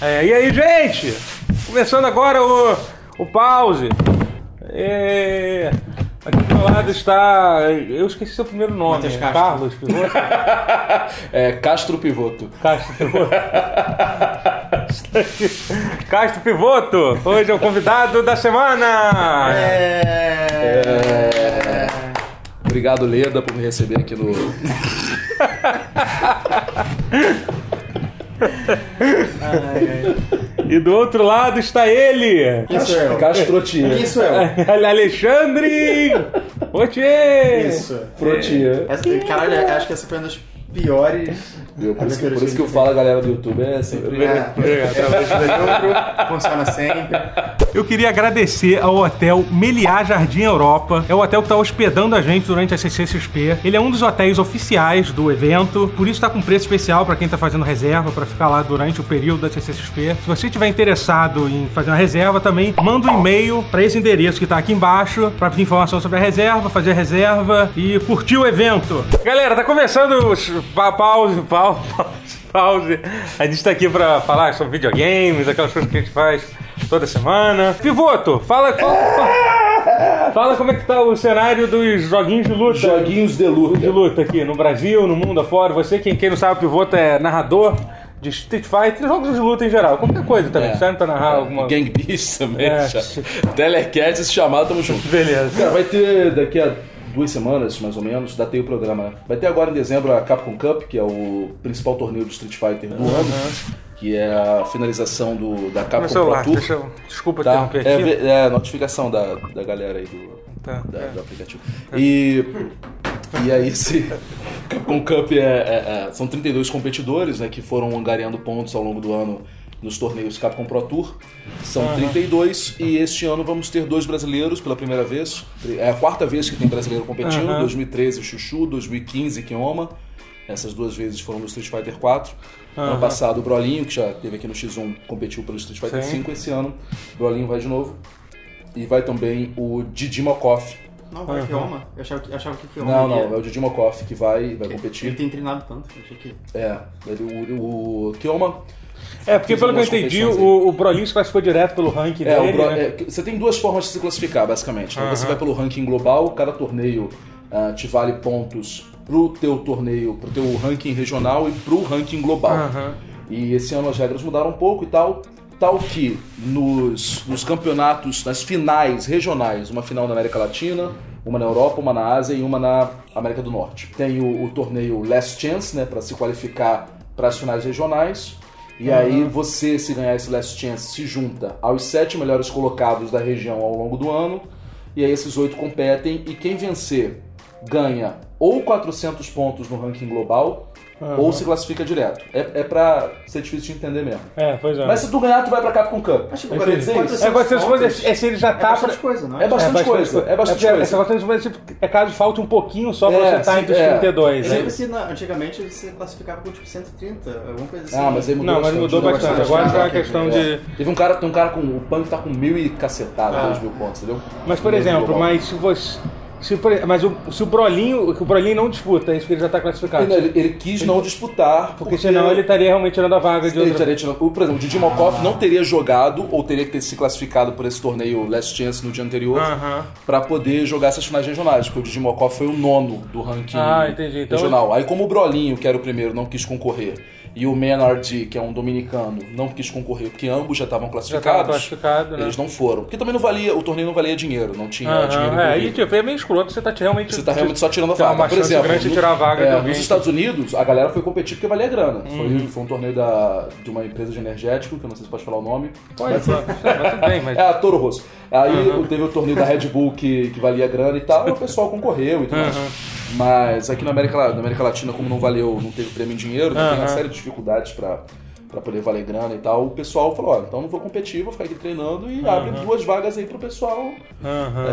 É, e aí, gente? Começando agora o, o pause. É, aqui do meu lado está. Eu esqueci seu primeiro nome. Matheus Castro. Carlos Pivoto. É Castro Pivoto. Castro Pivoto. Castro Pivoto. Hoje é o convidado da semana. É. Obrigado, Leda, por me receber aqui no. E do outro lado está ele. Castrotia. Quem sou eu? Alexandre Potier. Isso. Frotia. Essa, caralho, acho que essa foi uma das piores. Por isso, que, por isso que eu falo a galera do YouTube é sempre. É, Obrigado. é lucro, funciona sempre. Eu queria agradecer ao hotel Meliá Jardim Europa. É o hotel que está hospedando a gente durante a CCXP. Ele é um dos hotéis oficiais do evento, por isso está com preço especial para quem está fazendo reserva para ficar lá durante o período da CCXP. Se você estiver interessado em fazer uma reserva, também manda um e-mail para esse endereço que está aqui embaixo para pedir informação sobre a reserva, fazer a reserva e curtir o evento. Galera, tá começando os pa- pause, pause, pause, pause. A gente está aqui para falar sobre videogames, aquelas coisas que a gente faz toda semana. Pivoto, fala, fala, fala como é que tá o cenário dos joguinhos de luta. Joguinhos de de luta. luta aqui no Brasil, no mundo afora. Você, quem, quem não sabe, o Pivoto é narrador de Street Fighter, jogos de luta em geral, qualquer coisa também. É. Serve pra narrar alguma Gang Beast também. É. Telecat, chamado, tamo junto. Beleza. Cara, vai ter daqui a duas semanas, mais ou menos, datei o programa, né? Vai ter agora em dezembro a Capcom Cup, que é o principal torneio de Street Fighter do ano, que é a finalização do, da Capcom celular, Pro Tour. deixa eu... Desculpa Tá? interromper É, aqui. é a notificação da, da galera aí do, Tá, da- é. do aplicativo. E, e aí esse Capcom Cup é, é- é- são 32 competidores né, que foram angariando pontos ao longo do ano nos torneios Capcom Pro Tour. São 32 e este ano vamos ter dois brasileiros pela primeira vez. É a quarta vez que tem brasileiro competindo, Aham. 2013 Chuchu, 2015 Kioma. Essas duas vezes foram no Street Fighter 4. Ano Aham. passado o Brolinho, que já teve aqui no X1, competiu pelo Street Fighter Sim. 5. Esse ano o Brolinho vai de novo. E vai também o Didi Mokoff. Não, vai. Kioma. Eu achava que, achava que Kioma Não, ia- não, é o Didi Mokoff que vai, vai Ele competir. tem treinado tanto, eu achei que. É, ele, o, o Kioma. É, porque pelo que eu entendi, o, o se classificou direto pelo ranking É, dele, o Bro- né? é, você tem duas formas de se classificar, basicamente. né? Você vai pelo ranking global, cada torneio ah, te vale pontos pro teu torneio, pro teu ranking regional e pro ranking global. E esse ano as regras mudaram um pouco e tal. Tal que nos, nos campeonatos, nas finais regionais, uma final na América Latina, uma na Europa, uma na Ásia e uma na América do Norte. Tem o, o torneio Last Chance, né, para se qualificar para as finais regionais. E aí você, se ganhar esse Last Chance, se junta aos sete melhores colocados da região ao longo do ano. E aí esses oito competem e quem vencer ganha ou 400 pontos no ranking global ou se classifica direto. É, é pra ser difícil de entender mesmo. É, pois é. Mas se tu ganhar, tu vai pra Capcom Cup. Mas tipo, Eu dizer isso. É, se fosse, pontos. é, se ele já É tá bastante pra... coisa, não É bastante coisa, é bastante porque coisa. Essa bastante coisa tipo, é caso falte um pouquinho só pra É, você estar entre os é. 32, Eu né? lembro se na- antigamente você classificava com tipo 130, alguma coisa assim. Ah, mas aí mudou Não, mas bastante, mudou bastante. Agora já é uma questão É. de... Teve um cara, tem um cara com. O Punk tá com mil e cacetada, Ah. dois mil pontos, entendeu? Mas, por exemplo, mas se você... Se, mas o, se o Brolinho, o Brolinho não disputa, é isso que ele já tá classificado. Ele, ele- ele quis não disputar, Porque senão ele estaria realmente tirando a vaga de Ele outra... teria tirado- o- Por exemplo, o Didi Mokov não teria jogado ou teria que ter se classificado por esse torneio Last Chance no dia anterior Aham. pra poder jogar essas finais regionais, porque o Didi Mokov foi o nono do ranking Ah, entendi. Então- regional. Aí como o Brolinho, que era o primeiro, não quis concorrer, e o Menard, que é um dominicano, não quis concorrer, porque ambos já estavam Já classificados, tava classificado, né? eles não foram. Porque também não valia, o torneio não valia dinheiro, não tinha dinheiro é, aí envolvido. tipo, é meio escroto, você tá realmente... Você tá realmente só tirando a uma vaga. Por exemplo, grande de no- tirar a vaga é, nos Estados Unidos, a galera foi competir porque valia grana. Uhum. Foi, foi um torneio da, de uma empresa de energético, que eu não sei se pode falar o nome. Pode, mas, mas tudo bem, mas... É a Toro Rosso. Aí teve o torneio da Red Bull que, que valia grana e tal, e o pessoal concorreu e tudo mais. Mas aqui na América, na América Latina, como não valeu, não teve prêmio em dinheiro, né, tem uma série de dificuldades pra, pra poder valer grana e tal, o pessoal falou, ó, então não vou competir, vou ficar aqui treinando e abre duas vagas aí pro pessoal.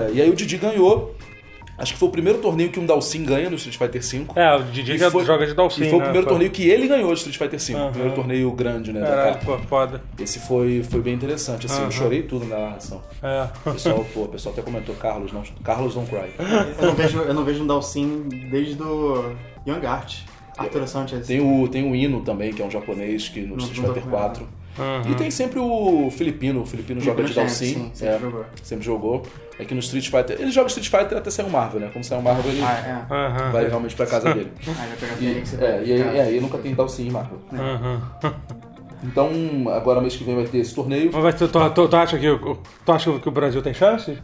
É, e aí o Didi ganhou. Acho que foi o primeiro torneio que um Dalsin ganha no Street Fighter V. É, o Didi E já foi- joga de Dalsin, E foi o né? primeiro Foi. torneio que ele ganhou de Street Fighter V. Aham. O primeiro torneio grande, né? Caralho, pô, foda. Esse foi, foi bem interessante, assim, Aham. eu chorei tudo na narração. É. O pessoal, pô, o pessoal até comentou, Carlos, não, Carlos don't cry. Eu não vejo, eu não vejo um Dalsin desde do Young Art. Arthur Sanchez. Tem o, tem o Hino também, que é um japonês que no Não- Street Fighter com 4. Uhum. E tem sempre o Filipino, o Filipino joga de. Sim, sempre é, jogou. sempre jogou. É que no Street Fighter. Ele joga Street Fighter até sair um Marvel, né? Como sair um Marvel, ele Ah, é. Aham. vai realmente pra casa dele. Aí vai pegar E, Fênix e é, e aí, é, aí nunca tem Dalsin em Marvel. Aham. Então, agora mês que vem vai ter esse torneio. Mas vai- tu, tu, tu, tu acha que, o- tu acha que o Brasil tem chance?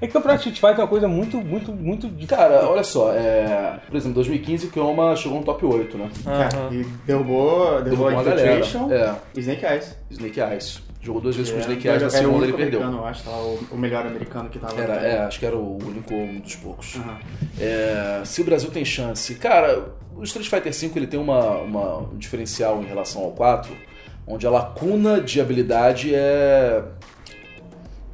É que o campeonato Street Fighter é uma coisa muito, muito, muito difícil. Cara, olha só, é... por exemplo, em 2015 o Kioma chegou no top 8, né? Cara, e derrubou, derrubou a uma galera. Infiltration É, e Snake Eyes. Snake Eyes. Jogou duas vezes com É, Snake Eyes, na o segunda ele único perdeu. eu acho, tá? o, o melhor americano que tava. Era, é, acho que era o único, um dos poucos. Aham. É, se o Brasil tem chance. Cara, o Street Fighter V ele tem uma, uma- um diferencial em relação ao 4, onde a lacuna de habilidade é.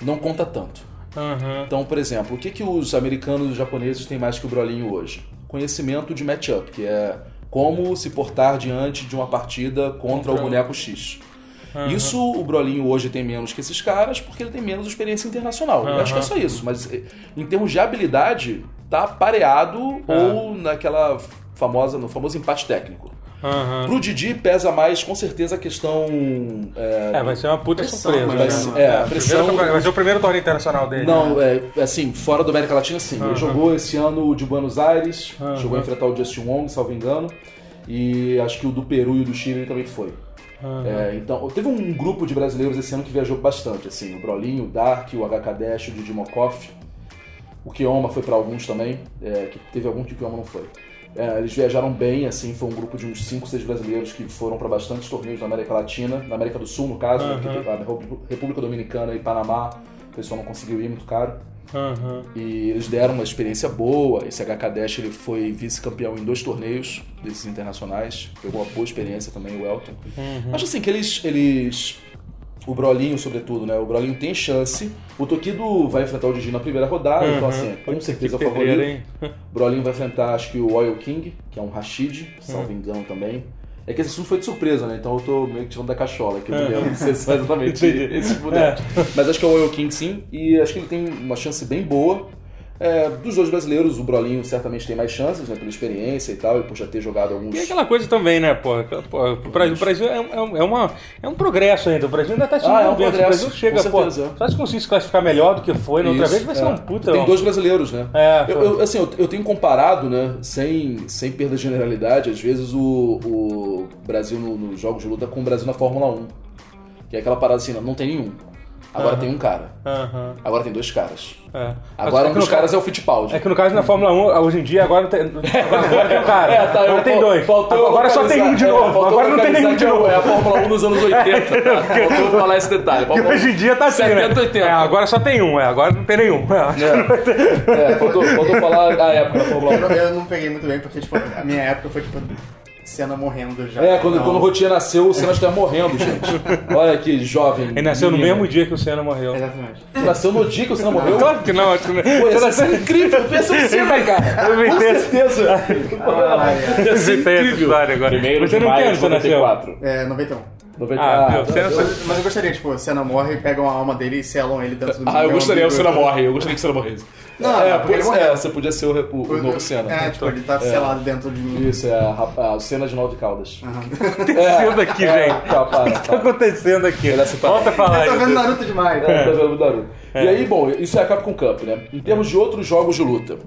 não conta tanto. Aham. Então, por exemplo, o que, que os americanos e os japoneses têm mais que o Brolinho hoje? Conhecimento de matchup, que é como se portar diante de uma partida contra o Contra o- boneco X. Isso o Brolinho hoje tem menos que esses caras porque ele tem menos experiência internacional. Eu acho que é só isso. Mas eh, em termos de habilidade, tá pareado ou naquela famosa, no famoso empate técnico. Aham. Pro Didi pesa mais com certeza a questão. é, É, vai ser uma puta Pressão, surpresa. mas né? vai ser- é, primeiro pressão- campeonato- vai ser o primeiro torneio internacional dele. né? Não, é, assim, fora da América Latina, sim. Ele jogou esse ano o de Buenos Aires, Aham. chegou a enfrentar o Justin Wong, salvo engano. E acho que o do Peru e o do Chile ele também foi. Aham. É, então, teve um grupo de brasileiros esse ano que viajou bastante, assim, o Brolinho, o Dark, o HK Dash, o Didi Mokoff. O Kioma foi pra alguns também, é, que teve algum que o Kioma não foi. É, eles viajaram bem, assim, foi um grupo de uns 5, 6 brasileiros que foram pra bastantes torneios na América Latina, na América do Sul, no caso, né, porque a República Dominicana e Panamá, o pessoal não conseguiu ir muito caro. E eles deram uma experiência boa. Esse HK Dash ele foi vice-campeão em dois torneios desses internacionais. Pegou uma boa experiência também, o Elton. Acho assim que eles, eles. O Brolinho, sobretudo, né? O Brolinho tem chance. O Tokido vai enfrentar o Didi na primeira rodada, então assim, com certeza é o Que pedreira, favorito. hein? O Brolinho vai enfrentar, acho que o Oil King, que é um Rashid, salvo engano também. É que esse assunto foi de surpresa, né? Então eu tô meio que tirando da cachola, que eu não lembro se é exatamente esse boneco. Mas acho que é o Oil King sim, e acho que ele tem uma chance bem boa. É, dos dois brasileiros, o Brolinho certamente tem mais chances, né? Pela experiência e tal, e por já ter jogado alguns. E aquela coisa também, né, pô? o Brasil, o Brasil é, um- é um- é uma, é um progresso ainda. O Brasil ainda tá se Ah, é um progresso, o Brasil chega, pô. Só se conseguir se classificar melhor do que foi na outra Isso, vez, vai ser é. um puta. Tem dois brasileiros, né? É, eu, eu- assim, eu, eu tenho comparado, né? Sem, sem perda de generalidade, às vezes o, o Brasil no- nos jogos de luta com o Brasil na Fórmula 1. Que é aquela parada assim, não, não tem nenhum. Agora tem um cara. Agora tem dois caras. é. Agora Mas um dos caras é o Fittipaldi. É que no caso na Fórmula 1, hoje em dia, agora tem, agora tem um cara. É, tá, agora tem dois. faltou agora só tem um de novo. é, faltou agora não tem nenhum de que novo. É a Fórmula 1 nos anos 80. tá? Faltou falar esse detalhe. Porque Fórmula 1 hoje em dia tá assim, né? 70, 80. É, agora só tem um, é, agora não tem nenhum. É. É, faltou, faltou falar a época da Fórmula 1. Eu, não- eu não peguei muito bem, porque tipo, a minha época foi tipo cena morrendo já. É, quando, Não. quando o Rotier nasceu, o Senna estava morrendo, gente. Olha que jovem. Ele nasceu no menino. mesmo dia que o Senna morreu. Exatamente. Nasceu no dia que o Senna morreu? Claro que não, acho que não. Pô, ia Você ser incrível. Pensa no Senna, cara. Eu essa- certeza. Ah, é. Ia ser incrível. agora. Primeiro Você de não maio quer, de você nasceu? 94. É, 91. 90... Ah, meu, eu- Senna- eu- Mas, eu gostaria, tipo, Senna morre, pegam a alma dele e selam ele dentro do Ah, eu gostaria, o umbigo. Senna morre. Eu gostaria que o Senna morresse. Não, é, não, porque ele pois morreu. é, você podia ser o, o- o novo Senna. É, tipo, ele tá selado dentro de mim. Isso, é a, rap- a cena de Nove Caldas. Aham. acontecendo aqui, É, gente? tá, para, O que tá para. acontecendo aqui? É simpático. Volta a falar Eu tô vendo isso. Naruto demais. É, tá vendo o Naruto. E aí, bom, isso é a Capcom Cup, né? Em termos de outros jogos de luta.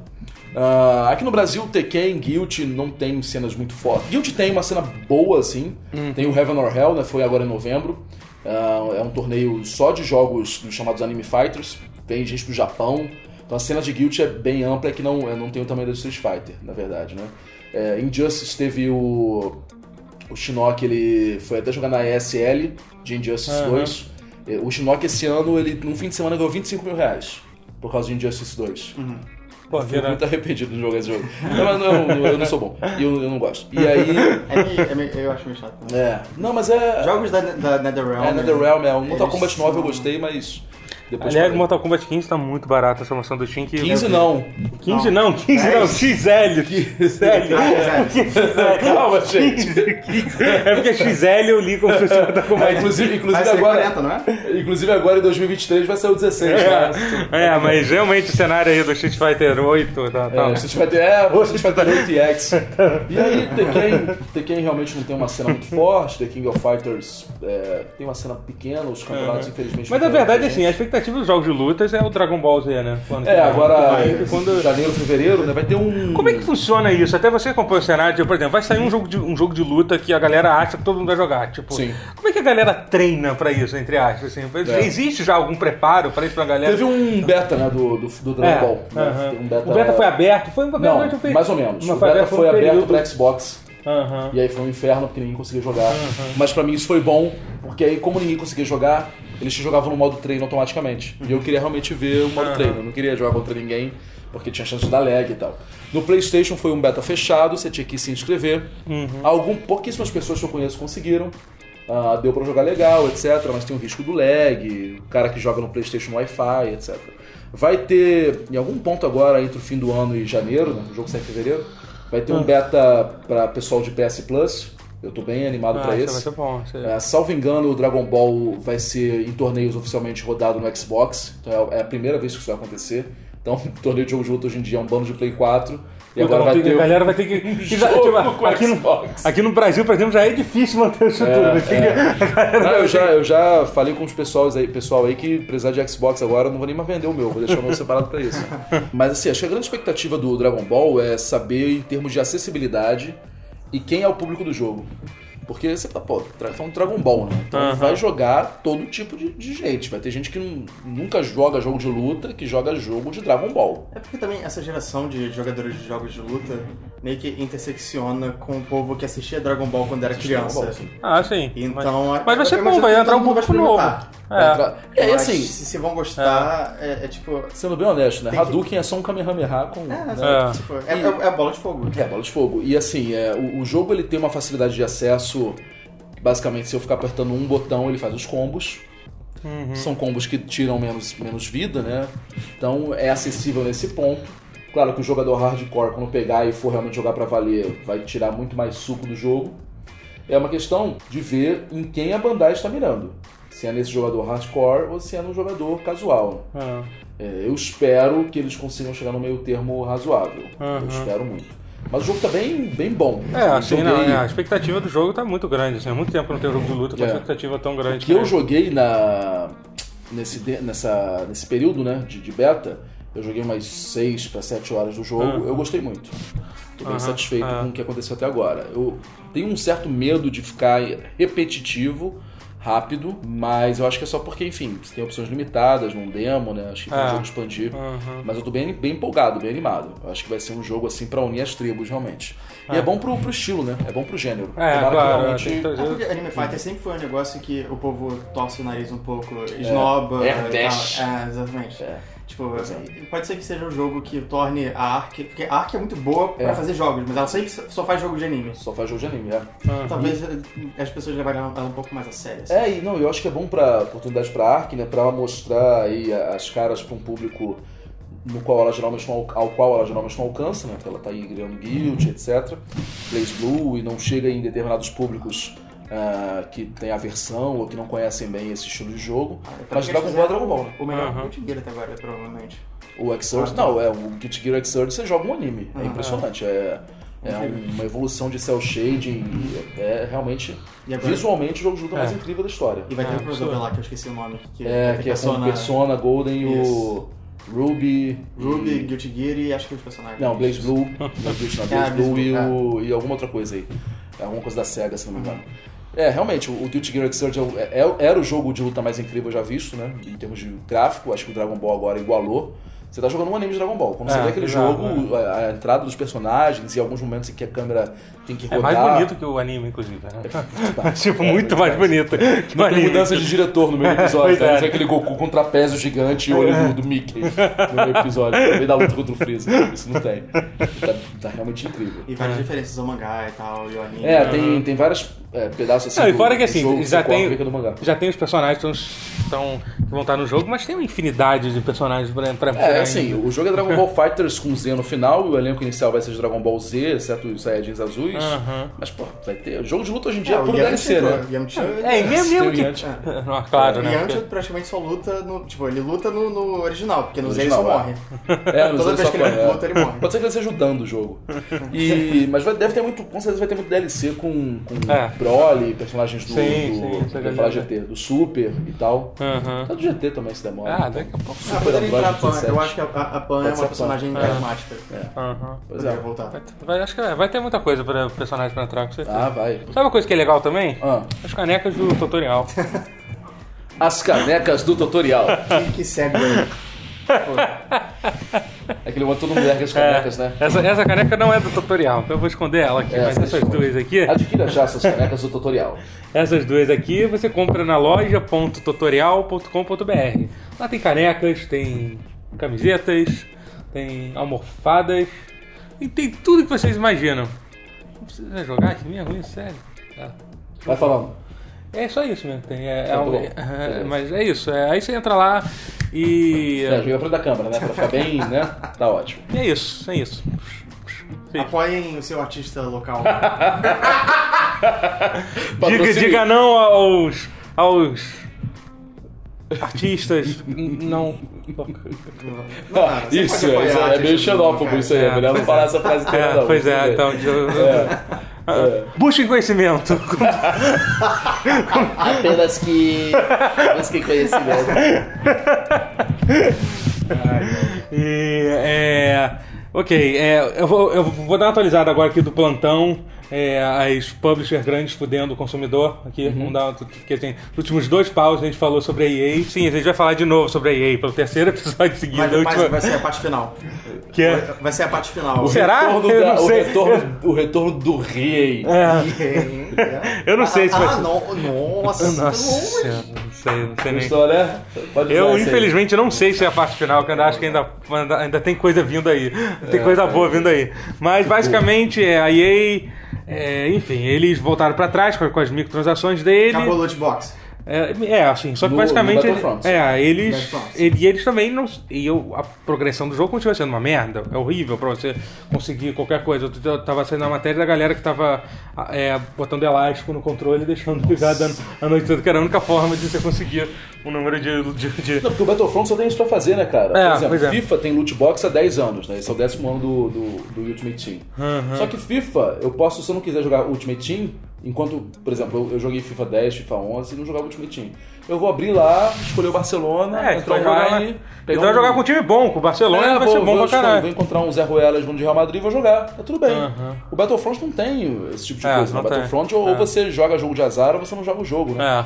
Ah, aqui no Brasil, Tekken, Guilty não tem cenas muito fortes. Guilty tem uma cena boa, assim. Tem o Heaven or Hell, né? Foi agora em novembro. Ah, é um torneio só de jogos dos chamados Anime Fighters. Vem gente do Japão. Então a cena de Guilty é bem ampla, é que não, não tem o tamanho da Street Fighter, na verdade, né? É, Injustice teve o... O Shinnok, ele foi até jogar na ESL de Injustice Aham. 2. É, O Shinnok, esse ano, ele num fim de semana ganhou 25 mil reais. Por causa de Injustice 2. Pô, Fico vira- muito arrependido de jogar esse jogo. Não, mas não, eu não sou bom. E eu, eu não gosto. E aí. É meio- é meio- eu acho meio chato. né? É. Não, mas é. Jogos da, da NetherRealm. É, NetherRealm, é. O Mortal Kombat 9 eu são- gostei, mas. Depois Aliás, parei. Mortal Kombat 15 tá muito barato essa promoção do Steam. Que 15 não. 15 não, 15 não, XL. XL. Calma, gente. É porque XL eu li como se fosse Mortal É, Kombat. inclusive, inclusive, ser agora, 40, não é? inclusive agora em 2023 vai sair o 16, né? É, mas realmente o cenário aí do Street Fighter 8 tá, tá. É, Street Fighter, é, o Street Fighter 8X. E aí, Tekken, Tekken realmente não tem uma cena muito forte, The King of Fighters é, tem uma cena pequena, os campeonatos, infelizmente. Mas na verdade, tem assim, a expectativa dos jogos de lutas é o Dragon Ball Z, né? Quando É, agora, Vai, quando... janeiro, fevereiro, né, vai ter um... Como é que funciona isso? Até você acompanha o cenário, tipo, por exemplo, vai sair um jogo, de, um jogo de luta que a galera acha que todo mundo vai jogar. Tipo, Sim. como é que a galera treina pra isso, entre aspas? Assim? É. Existe já algum preparo pra isso pra galera? Teve um beta, né, do, do, do Dragon É, Ball. né? aham. Tem um beta... O beta foi aberto? Foi um Não, foi- mais ou menos. Mas o beta foi um aberto período. pra Xbox. Aham. E aí foi um inferno porque ninguém conseguia jogar. Mas pra mim isso foi bom, porque aí como ninguém conseguia jogar, eles te jogavam no modo treino automaticamente. E eu queria realmente ver o modo treino, eu não queria jogar contra ninguém, porque tinha chance de dar lag e tal. No PlayStation foi um beta fechado, você tinha que se inscrever. Algum, pouquíssimas pessoas que eu conheço conseguiram. Ah, deu pra jogar legal, etc. Mas tem o risco do lag, o cara que joga no PlayStation Wi-Fi, etc. Vai ter, em algum ponto agora, entre o fim do ano e janeiro, né, o jogo sai em fevereiro, vai ter um beta pra pessoal de PS Plus. Eu tô bem animado Ah, pra isso esse. vai ser bom. É, salvo engano, o Dragon Ball vai ser em torneios oficialmente rodado no Xbox. Então é é a primeira vez que isso vai acontecer. Então, torneio de jogo de luta hoje em dia é um bando de Play 4. E Puta, agora vai ter. A galera vai ter que. jogo com aqui, no, aqui no Brasil, por exemplo, já é difícil manter isso tudo. né? Que- a galera Não, eu, já, eu já falei com os pessoal aí, pessoal aí que precisar de Xbox agora, eu não vou nem mais vender o meu, vou deixar o meu separado pra isso. Mas assim, acho que a grande expectativa do Dragon Ball é saber em termos de acessibilidade e quem é o público do jogo. Porque você tá, pô, tra- tá um Dragon Ball, né? Então Aham. vai jogar todo tipo de, de gente. Vai ter gente que nu- nunca joga jogo de luta, que joga jogo de Dragon Ball. É porque também essa geração de jogadores de jogos de luta meio que intersecciona com o povo que assistia Dragon Ball quando era criança. Ball, sim. Ah, sim. Então, mas, mas vai ser bom, vai entrar um público novo. É. E aí, Mas assim, se, se vão gostar, é, é tipo. sendo bem honesto, né? Tem que- Hadouken é só um Kamehameha com. É, né? É. tipo, é, é- é a bola de fogo. É, bola de fogo. E assim, é, o, o jogo ele tem uma facilidade de acesso. Basicamente, se eu ficar apertando um botão, ele faz os combos. São combos que tiram menos, menos vida, né? Então é acessível nesse ponto. Claro que o jogador hardcore, quando pegar e for realmente jogar pra valer, vai tirar muito mais suco do jogo. É uma questão de ver em quem a Bandai está mirando. Se é nesse jogador hardcore ou se é no jogador casual. Ah. É, eu espero que eles consigam chegar no meio termo razoável. Aham. Eu espero muito. Mas o jogo tá bem, bem bom. É, assim, Joguei- não, é, a expectativa do jogo tá muito grande. Assim, há muito tempo que não tem jogo de luta com É. expectativa tão grande. que eu né? joguei na nesse, nessa, nesse período né, de, de beta, eu joguei umas 6 para 7 horas do jogo, Aham. eu gostei muito. Tô bem Aham, satisfeito é. com o que aconteceu até agora. Eu tenho um certo medo de ficar repetitivo, rápido, mas eu acho que é só porque, enfim, você tem opções limitadas num demo, né? Acho que tem É. um jogo expandir. Aham. Mas eu tô bem, bem empolgado, bem animado. Eu acho que vai ser um jogo assim pra unir as tribos, realmente. E é bom pro, pro estilo, né? É bom pro gênero. É, Tomara que claro. realmente- trazer- É porque Anime Fighter sempre foi um negócio que o povo torce o nariz um pouco, esnoba. É, e tal. dash. É, exatamente. É. Tipo, Pois é. pode ser que seja um jogo que torne a Ark. Porque a Ark é muito boa pra É. fazer jogos, mas ela sempre só faz jogo de anime. Só faz jogo de anime, é. Aham. Talvez as pessoas levarem ela um pouco mais a sério. assim. É, e não, eu acho que é bom pra oportunidade pra Ark, né? Pra ela mostrar aí as caras pra um público no qual ela geralmente não, ao qual ela geralmente não alcança, né? Porque ela tá aí criando guild, etc. Blaze Blue e não chega em determinados públicos ah, que tem aversão ou que não conhecem bem esse estilo de jogo. Mas Ball é fizeram Dragon Ball, né? O melhor. Guilty Gear até agora, provavelmente. O Xrd, Ah, não, é o Guilty Gear Xrd você joga um anime. É Ah, impressionante. É, é uma evolução de cel shading. e É realmente, E agora- visualmente, o jogo de luta mais É. incrível da história. E vai ter Ah, um crossover lá que eu esqueci o nome. Que É, que é com o Persona, Golden e o Ruby. Ruby, e- Guilty Gear e acho que os personagens. Não, Blaze Blue. Não, Blaze, não, Ah, Blaze Blue e, Blaze o, e alguma outra coisa aí. É alguma coisa da SEGA, se não me engano. É, realmente, o Guilty Gear Xrd é o- é- era o jogo de luta mais incrível já visto, né? Em termos de gráfico, acho que o Dragon Ball agora igualou. Você tá jogando um anime de Dragon Ball. Quando você É, vê aquele exato, jogo, a, a entrada dos personagens e alguns momentos em que a câmera tem que É rodar. mais bonito que o anime, inclusive. Né? Tipo, É, muito mais bonito que o Não tem anime. mudança de diretor no meio do episódio. Tá? é. Aquele Goku com trapézio gigante e o olho do, do Mickey no meio do episódio. No meio da luta contra o Freeza. Isso não tem. Tá, tá realmente incrível. E várias diferenças ao mangá e tal, e o anime. É, tem, tem várias é, pedaço assim. Não, e do- fora que do assim, jogo, já tem, já tem os personagens que, estão, que vão estar no jogo, mas tem uma infinidade de personagens pra, pra É, assim, o jogo é Dragon Ball Fighters com Z no final, e o elenco inicial vai ser de Dragon Ball Z, exceto os Saiyajins azuis. Aham. Mas, pô, vai ter. Jogo de luta hoje em dia é, É, o puro DLC, né? Yamcha, É, e mesmo, mesmo que... Yantia. Não, claro, o né? Yamcha praticamente só luta no. Tipo, ele luta no, no original, porque no No Z ele só original, morre. É, no Toda vez só que ele corre, é. luta, ele morre. Pode ser que ele ajudando o jogo. E, mas vai- deve ter muito, com certeza vai ter muito DLC com, com É. Broly, personagens do, Sim, do, sim, isso é falar. GT, do Super e tal. Aham. Até do GT também se demora. Ah, daqui a pouco. Ah, poderia entrar a Pan. 17. Eu acho que a, Pan é uma personagem carismática. Aham. Pois é. voltar. Acho que é, vai ter muita coisa para personagens pra entrar, com certeza. Ah, vai. Sabe uma coisa que é legal também? Ah, As canecas do tutorial. as canecas do tutorial. Que, que cego aí. É que ele botou no com as canecas, né? essa, essa caneca não é do tutorial, então eu vou esconder ela aqui. É, mas essa essas esconde. duas aqui, Adquira já essas canecas do tutorial. essas duas aqui você compra na loja.tutorial.com.br. Lá tem canecas, tem camisetas, tem almofadas, e tem tudo que vocês imaginam. Não precisa jogar aqui mesmo, isso, sério. Tá. Vai falando. É só isso mesmo que tem. É, é Tá bom. é, mas é isso. é, aí você entra lá e. É, joga pra frente da câmera, né? Pra ficar bem, né? Tá ótimo. E é isso, é isso. Apoiem o seu artista local. Diga, diga não aos. aos. Artistas. não. Ah, isso, é, é meio xenófobo isso aí. É melhor não falar essa frase inteira, É, não. pois é, então. aí. eu- Busquem conhecimento. Apenas que. Apenas que conhecimento. E, é, ok, é, eu, vou, eu vou dar uma atualizada agora aqui do plantão. É, as publishers grandes fudendo o consumidor aqui. Uhum. Vamos dar, porque assim, nos últimos dois paus a gente falou sobre a EA. Sim, a gente vai falar de novo sobre a EA pelo terceiro episódio seguido. Mas, a mas última- vai ser a parte final. que é, Vai- Vai ser a parte final. Será? Retorno da- o, retorno, o retorno do rei. é, Eu não sei se vai ah, ser- não, nossa. Nossa, não, sei, não sei nem. Gostou, né? Eu, essa aí. infelizmente, não sei se é a parte final, que eu ainda acho que ainda, ainda, ainda tem coisa vindo aí. Tem coisa boa vindo aí. Mas, basicamente, é, a EA... é, enfim, eles voltaram pra trás com, as microtransações dele. Acabou o loot. É, é, assim, só que No- basicamente. no ele- é, eles. Ele- E eles também não. E eu, a progressão do jogo continua sendo uma merda. É horrível pra você conseguir qualquer coisa. Eu, tava saindo na matéria da galera que tava é, botando elástico no controle e deixando ligado a, a noite toda, que era a única forma de você conseguir um número de. de, de- Não, porque o Battlefront só tem isso pra fazer, né, cara? É, Por exemplo, é. FIFA tem loot box há 10 anos, né? Esse é o décimo ano do, do, do Ultimate Team. Uhum. Só que FIFA, eu posso, se eu não quiser jogar Ultimate Team, enquanto, por exemplo, eu, eu joguei FIFA 10, FIFA 11 e não jogava Ultimate Team. Eu vou abrir lá, escolher o Barcelona, É, entrar jogar, online... Eles pegar vão um- jogar com um time bom, com o Barcelona É, vai vou, ser bom vou, pra escolher, vou caralho. encontrar um Zé Ruelas de Real Madrid e vou jogar. Tá tudo bem. Uhum. O Battlefront não tem esse tipo de É, coisa. não tem. Battlefront, ou, É. ou você joga jogo de azar ou você não joga o jogo, né? É.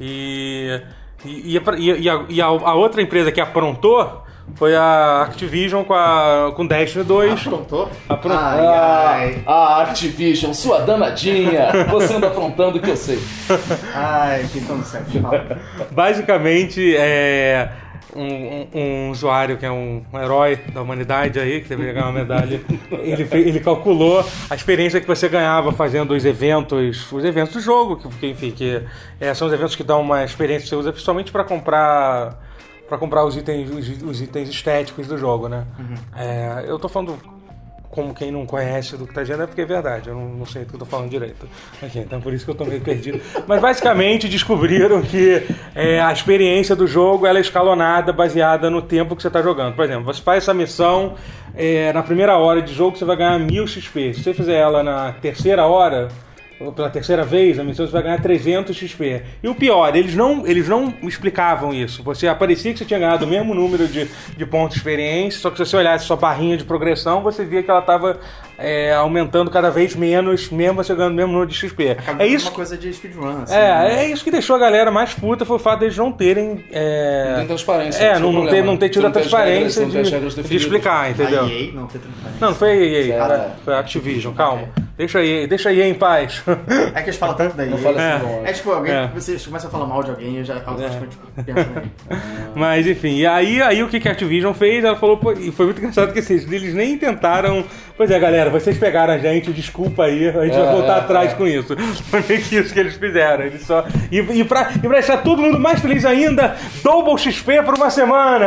E, e, e, a- e a, e a- a outra empresa que aprontou foi a Activision com, a, com Destiny 2. Aprontou? Apron- Ai, Ah, ai. a Activision, sua danadinha! Você anda aprontando que eu sei. Ai, que tão certo. Fala. Basicamente, é um, um- um usuário que é um, um herói da humanidade aí, que deveria ganhar uma medalha, ele, ele calculou a experiência que você ganhava fazendo os eventos, os eventos do jogo, que, que, enfim, que é, são os eventos que dão uma experiência que você usa principalmente para comprar para comprar os itens, os, os itens estéticos do jogo, né? É, eu tô falando como quem não conhece do que tá dizendo, é porque é verdade, eu não, não sei do que eu tô falando direito. Aqui, então por isso que eu tô meio perdido. Mas basicamente descobriram que é, a experiência do jogo ela é escalonada baseada no tempo que você tá jogando. Por exemplo, você faz essa missão é, na primeira hora de jogo, você vai ganhar 1000 XP. Se você fizer ela na terceira hora, pela terceira vez, a missão você vai ganhar 300 XP. E o pior, eles não, eles não explicavam isso. Você aparecia que você tinha ganhado o mesmo número de, de pontos de experiência, só que se você olhasse sua barrinha de progressão, você via que ela estava aumentando cada vez menos, mesmo você ganhando o mesmo número de XP. Acaba é isso. uma coisa de speedrun, assim. né? É, é isso que deixou a galera mais puta foi o fato deles não terem. é, Não tem transparência, É, é não, não, ter, não ter tido a regras, transparência de, regras de definidas. explicar, entendeu? A EA não tem transparência. Não, não foi a EA, Ah, foi- foi a Activision, calma. Deixa aí, deixa aí em paz. É que eles falam tanto daí. Não fala É. assim, não. É tipo, alguém, É. vocês começam a falar mal de alguém e já automaticamente tipo, pensa nele. Mas enfim, e aí, aí o que que a Activision fez? Ela falou, pô, e foi muito engraçado que assim, eles nem tentaram. Pois é, galera, vocês pegaram a gente, desculpa aí, a gente É, vai voltar é, atrás é. com isso. Foi meio que isso que eles fizeram. Eles só. E, e, pra, e pra deixar todo mundo mais feliz ainda, Double XP por uma semana!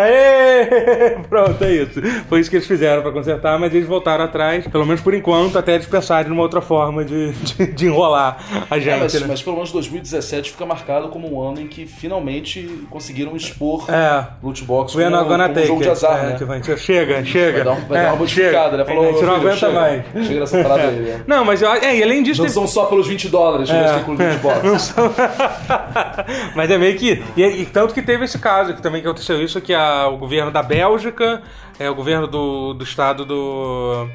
Pronto, é isso. Foi isso que eles fizeram pra consertar, mas eles voltaram atrás, pelo menos por enquanto, até eles pensarem numa outra forma de, de, de enrolar a gente. É, mas, né? mas pelo menos 2017 fica marcado como um ano em que finalmente conseguiram expor É. loot box We're como, como um take jogo de azar, É, né? chega, chega. Vai dar, um- vai É, dar uma modificada, chega. né? Falou, a gente não "Filho, aguenta chega, mais. Chega nessa parada aí, né? Não, mas eu, é, e além disso. Não teve- são só pelos 20 dólares que É, eles com o não são- mas é meio que. E, e tanto que teve esse caso, que também que aconteceu isso, que a- o governo da Bélgica, é, o governo do, do estado do.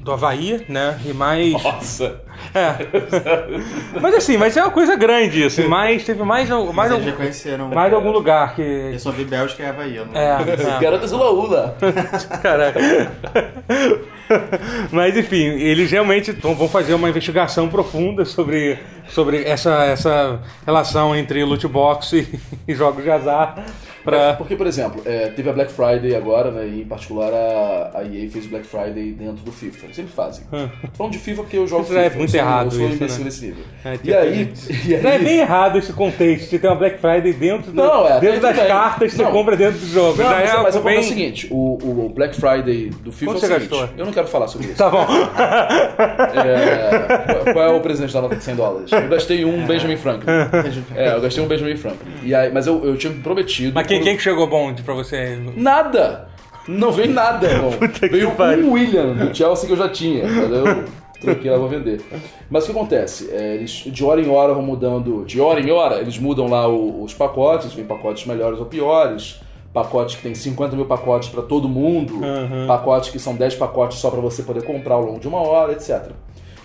Do Havaí, né? E mais. Nossa. É. Mas assim, mas é uma coisa grande isso. Mas teve mais, mais, Mas algum, reconheceram. mais algum lugar que. Eu só vi Bélgica e Havaí. eu não- É, é. Garotas Ula Ula. Caraca. Mas enfim, eles realmente vão fazer uma investigação profunda sobre, sobre essa, essa relação entre loot box e, e jogos de azar. Pra... Porque, por exemplo, é, teve a Black Friday agora, né? E em particular a, a EA fez Black Friday dentro do FIFA. Eles sempre fazem. Tô falando de FIFA porque eu jogo Isso FIFA. é muito eu sou, errado Eu sou isso, imbecil né? nesse nível. É, e, tipo, aí, e aí... Não é bem errado esse contexto de ter uma Black Friday dentro, do- Não, é, dentro das bem. cartas que você compra dentro do jogo. Não, Já mas, é mas é bem... o seguinte, o, o Black Friday do FIFA Quanto é o você seguinte, gastou? eu não quero falar sobre isso. Tá bom. É, qual- é o presente da nota de 100 dólares? Eu gastei um Benjamin Franklin. É, eu gastei um Benjamin Franklin. E aí, mas eu, eu tinha me prometido... Mas quem, quem que chegou bom pra você? Nada! Não veio nada, irmão. Puta veio um William do Chelsea que eu já tinha. Eu troquei lá pra vender. Mas o que acontece? É, eles de hora em hora vão mudando. De hora em hora, eles mudam lá os pacotes, vem pacotes melhores ou piores. Pacotes que tem 50 mil pacotes pra todo mundo, pacotes que são 10 pacotes só pra você poder comprar ao longo de uma hora, etc.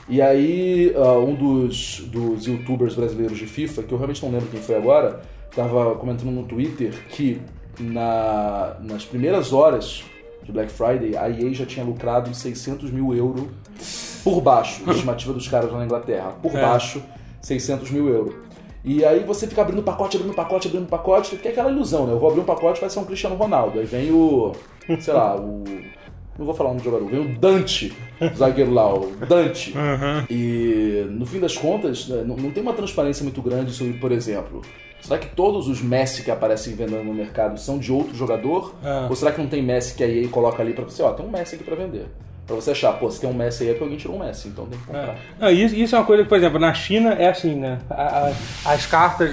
E aí, ah, um dos, dos youtubers brasileiros de FIFA, que eu realmente não lembro quem foi agora, tava comentando no Twitter que na, nas primeiras horas de Black Friday, a EA já tinha lucrado 600 mil euros por baixo, estimativa dos caras lá na Inglaterra, por É. baixo, 600 mil euros. E aí você fica abrindo pacote, abrindo pacote, abrindo pacote, porque é aquela ilusão, né? Eu vou abrir um pacote vai ser um Cristiano Ronaldo. Aí vem o, sei lá, o... Não vou falar o nome do jogador, vem o Dante, o zagueiro lá, o Dante. E no fim das contas, né, não, não tem uma transparência muito grande sobre, por exemplo, será que todos os Messi que aparecem vendendo no mercado são de outro jogador? Ah. Ou será que não tem Messi que a EA coloca ali pra você, ó, tem um Messi aqui pra vender? Pra você achar, pô, se tem um Messi aí é porque alguém tirou um Messi, então tem que comprar. Não, isso, isso é uma coisa que, por exemplo, na China é assim, né? A- a- as cartas,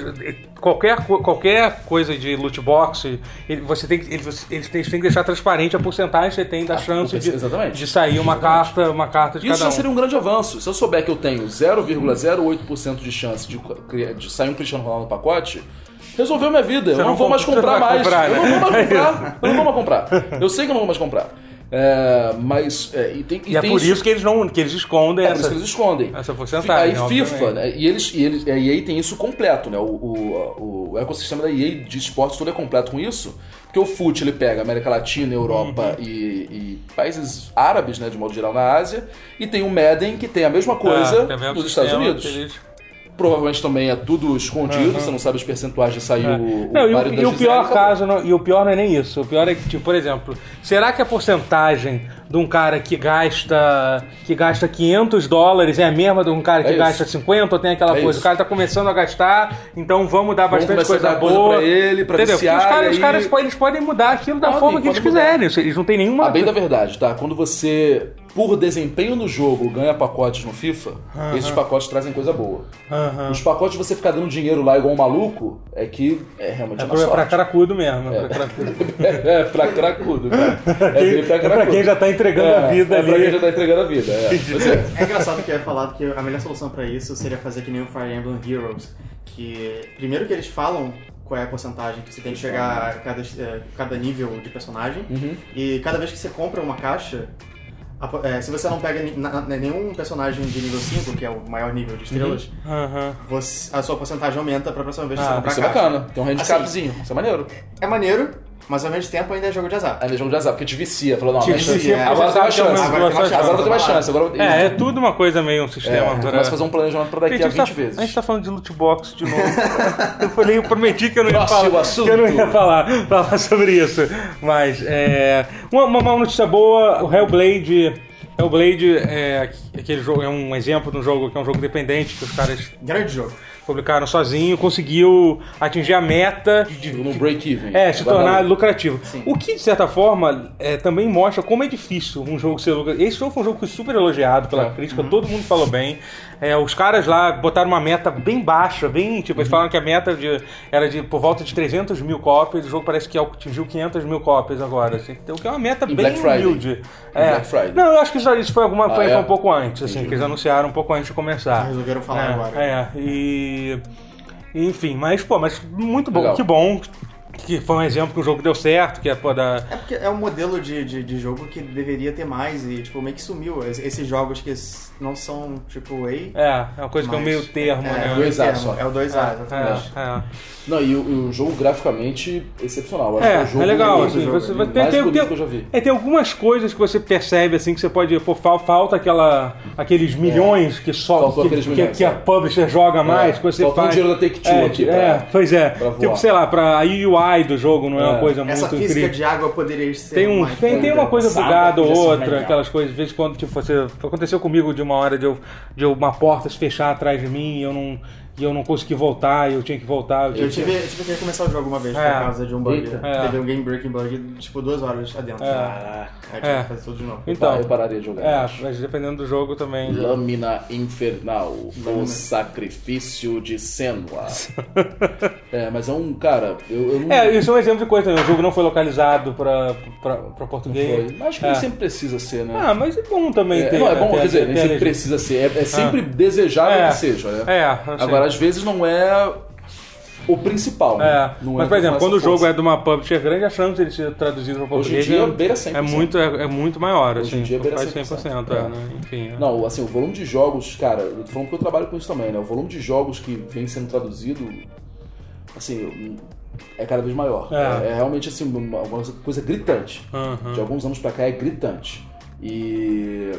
qualquer, qualquer coisa de loot box, ele- você tem, que- eles, eles têm, que deixar transparente a porcentagem que você tem da Ah, chance de, de sair uma Exatamente. carta, uma carta de Isso cada já um. seria um grande avanço. Se eu souber que eu tenho 0,08% de chance de, de sair um Cristiano Ronaldo no pacote, resolveu minha vida. Eu não, não vou mais comprar mais. comprar, eu não né? vou mais É comprar. Eu não vou mais comprar. Eu sei que eu não vou mais comprar. É, mas. é, e tem, E, é tem por isso que eles não que eles escondem é essa. que eles escondem. essa porcentagem, Aí FIFA, né, e eles, e eles, a EA tem isso completo, né? O, o, o ecossistema da EA de esportes todo é completo com isso. Porque o FUT ele pega América Latina, Europa Uhum. e, e países árabes, né, de modo geral, na Ásia. E tem o Madden, que tem a mesma coisa Ah, nos Estados Unidos. Provavelmente também é tudo escondido, você não sabe os percentuais de sair o, o Não, e, o, e o pior caso, não- e o pior não é nem isso. O pior é que, tipo, por exemplo, será que a porcentagem de um cara que gasta que gasta 500 dólares é a mesma de um cara que É gasta 50 ou tem aquela É coisa? isso. O cara tá começando a gastar, então vamos dar Vamos bastante coisa dar boa. pra ele, pra Entendeu? viciar, os caras, e os aí- caras podem, eles podem mudar aquilo da forma que eles mudar. quiserem. Eles não têm nenhuma. A bem da verdade, tá? Quando você, por desempenho no jogo, ganha pacotes no FIFA, esses pacotes trazem coisa boa. Os pacotes de você ficar dando dinheiro lá igual um maluco, é que é realmente É uma pra, pra sorte. caracudo mesmo. É pra caracudo. é, pra cracudo, cara. É, É pra quem já tá entregando a vida é ali. pra quem já tá entregando a vida, é. É. É engraçado que é falado que a melhor solução pra isso seria fazer que nem o Fire Emblem Heroes. Que primeiro que eles falam qual é a porcentagem que você tem que chegar a cada, eh, cada nível de personagem. Uhum. E cada vez que você compra uma caixa, eh, se você não pega ni- na- na- nenhum personagem de nível 5, que é o maior nível de estrelas, Aham. você- a sua porcentagem aumenta pra próxima vez que Ah, você comprar Isso é bacana. Tem um handicapzinho. Isso é maneiro. É maneiro, Mas ao mesmo tempo ainda é jogo de azar. Ainda é jogo de azar, porque te vicia. Falou, não, Te mas- vicia, é. agora tem mais Agora chance. tem Agora, mais chance. agora eu tenho mais chance. Agora eu- É, é tudo uma coisa meio um sistema. É, pra- começa a fazer um planejamento pra daqui Gente, a gente tá- 20 vezes. A gente tá falando de loot box de novo. eu falei, eu prometi que eu não ia Próximo falar. assunto. Que eu não ia falar, falar sobre isso. Mas é. Uma, uma, uma notícia boa, o Hellblade. Hellblade é aquele jogo, é um exemplo de um jogo que é um jogo independente, que os caras Grande jogo. Publicaram sozinho, conseguiu atingir a meta de, No break-even. é, se tornar dar- lucrativo. O que, de certa forma, é, também mostra como é difícil um jogo ser lucrativo. Esse jogo foi um jogo que foi super elogiado pela É. crítica, todo mundo falou bem. É, os caras lá botaram uma meta bem baixa, bem. Tipo, eles Uhum. falaram que a meta de- era de por volta de 300 mil cópias, o jogo parece que atingiu 500 mil cópias agora. Assim, então, que é uma meta Em bem Black Friday. humilde. Em É. Black Friday. Não, eu acho que isso, isso foi, alguma, Ah, foi, é? um pouco antes, assim, que eles anunciaram um pouco antes de começar. Resolveram falar É, agora. É, e. Enfim, mas, pô, mas muito bom, Legal. que bom que foi um exemplo que o jogo deu certo, que é, pô, da. É porque é um modelo de, de, de jogo que deveria ter mais e, tipo, meio que sumiu. Es- Esses jogos que não são, tipo, A. É, é uma coisa que é um meio termo, é, né? É, o Dois meio A só. É o 2A, exatamente. É, é. Não, e o, o jogo graficamente excepcional. Acho É, que é o jogo é legal, assim, jogo, você vai- o tem- mais tem- bonito tem- que eu já vi. É, tem algumas coisas que você percebe assim que você pode. Pô, fal- falta aquela, aqueles milhões que só que, aqueles que- milhões, que a é. publisher joga mais, que você faltou faz. o dinheiro da Take-Two é, aqui É, pra- pois é. tipo, sei lá, pra a UI do jogo não é, uma É. coisa Essa muito física incrível. de água poderia ser Tem, um, mais tem, tem uma coisa bugada ou outra, aquelas coisas, de vez em quando, tipo, você. Aconteceu comigo de uma hora de, eu, de uma porta se fechar atrás de mim e eu não, e eu não consegui voltar, e eu tinha que voltar. Eu tive, eu tive que recomeçar o jogo uma vez É. por causa de um bug. É. Teve um game breaking bug, tipo, duas horas adentro. É. Caraca. Aí tive É. que fazer tudo de novo. Então, eu pararia de jogar. É, mas dependendo do jogo também. Lâmina Infernal, o sacrifício de Senua. é, mas é um, cara, eu, eu não... É, isso é um exemplo de coisa também. O jogo não foi localizado pra, pra, pra português. foi. Mas acho que É. nem sempre precisa ser, né? Ah, mas é bom também É, ter. não, é bom, ter- quer dizer, nem sempre precisa ser. É, é sempre desejável É. que seja, né? É, sei. Agora, às vezes não é o principal. né? É, mas é por exemplo, quando o jogo força. é de uma publisher grande, a chance de ele ser traduzido para Hoje em português dia, é, beira 100%. é muito, é, é muito maior. Hoje assim, em dia, beira faz 100%, 100%, é, né? Enfim. é. Não, assim, o volume de jogos, cara, eu tô falando que eu trabalho com isso também, né? O volume de jogos que vem sendo traduzido, assim, é cada vez maior. É. É, realmente, assim, uma, coisa gritante. Aham. De alguns anos pra cá é gritante. E.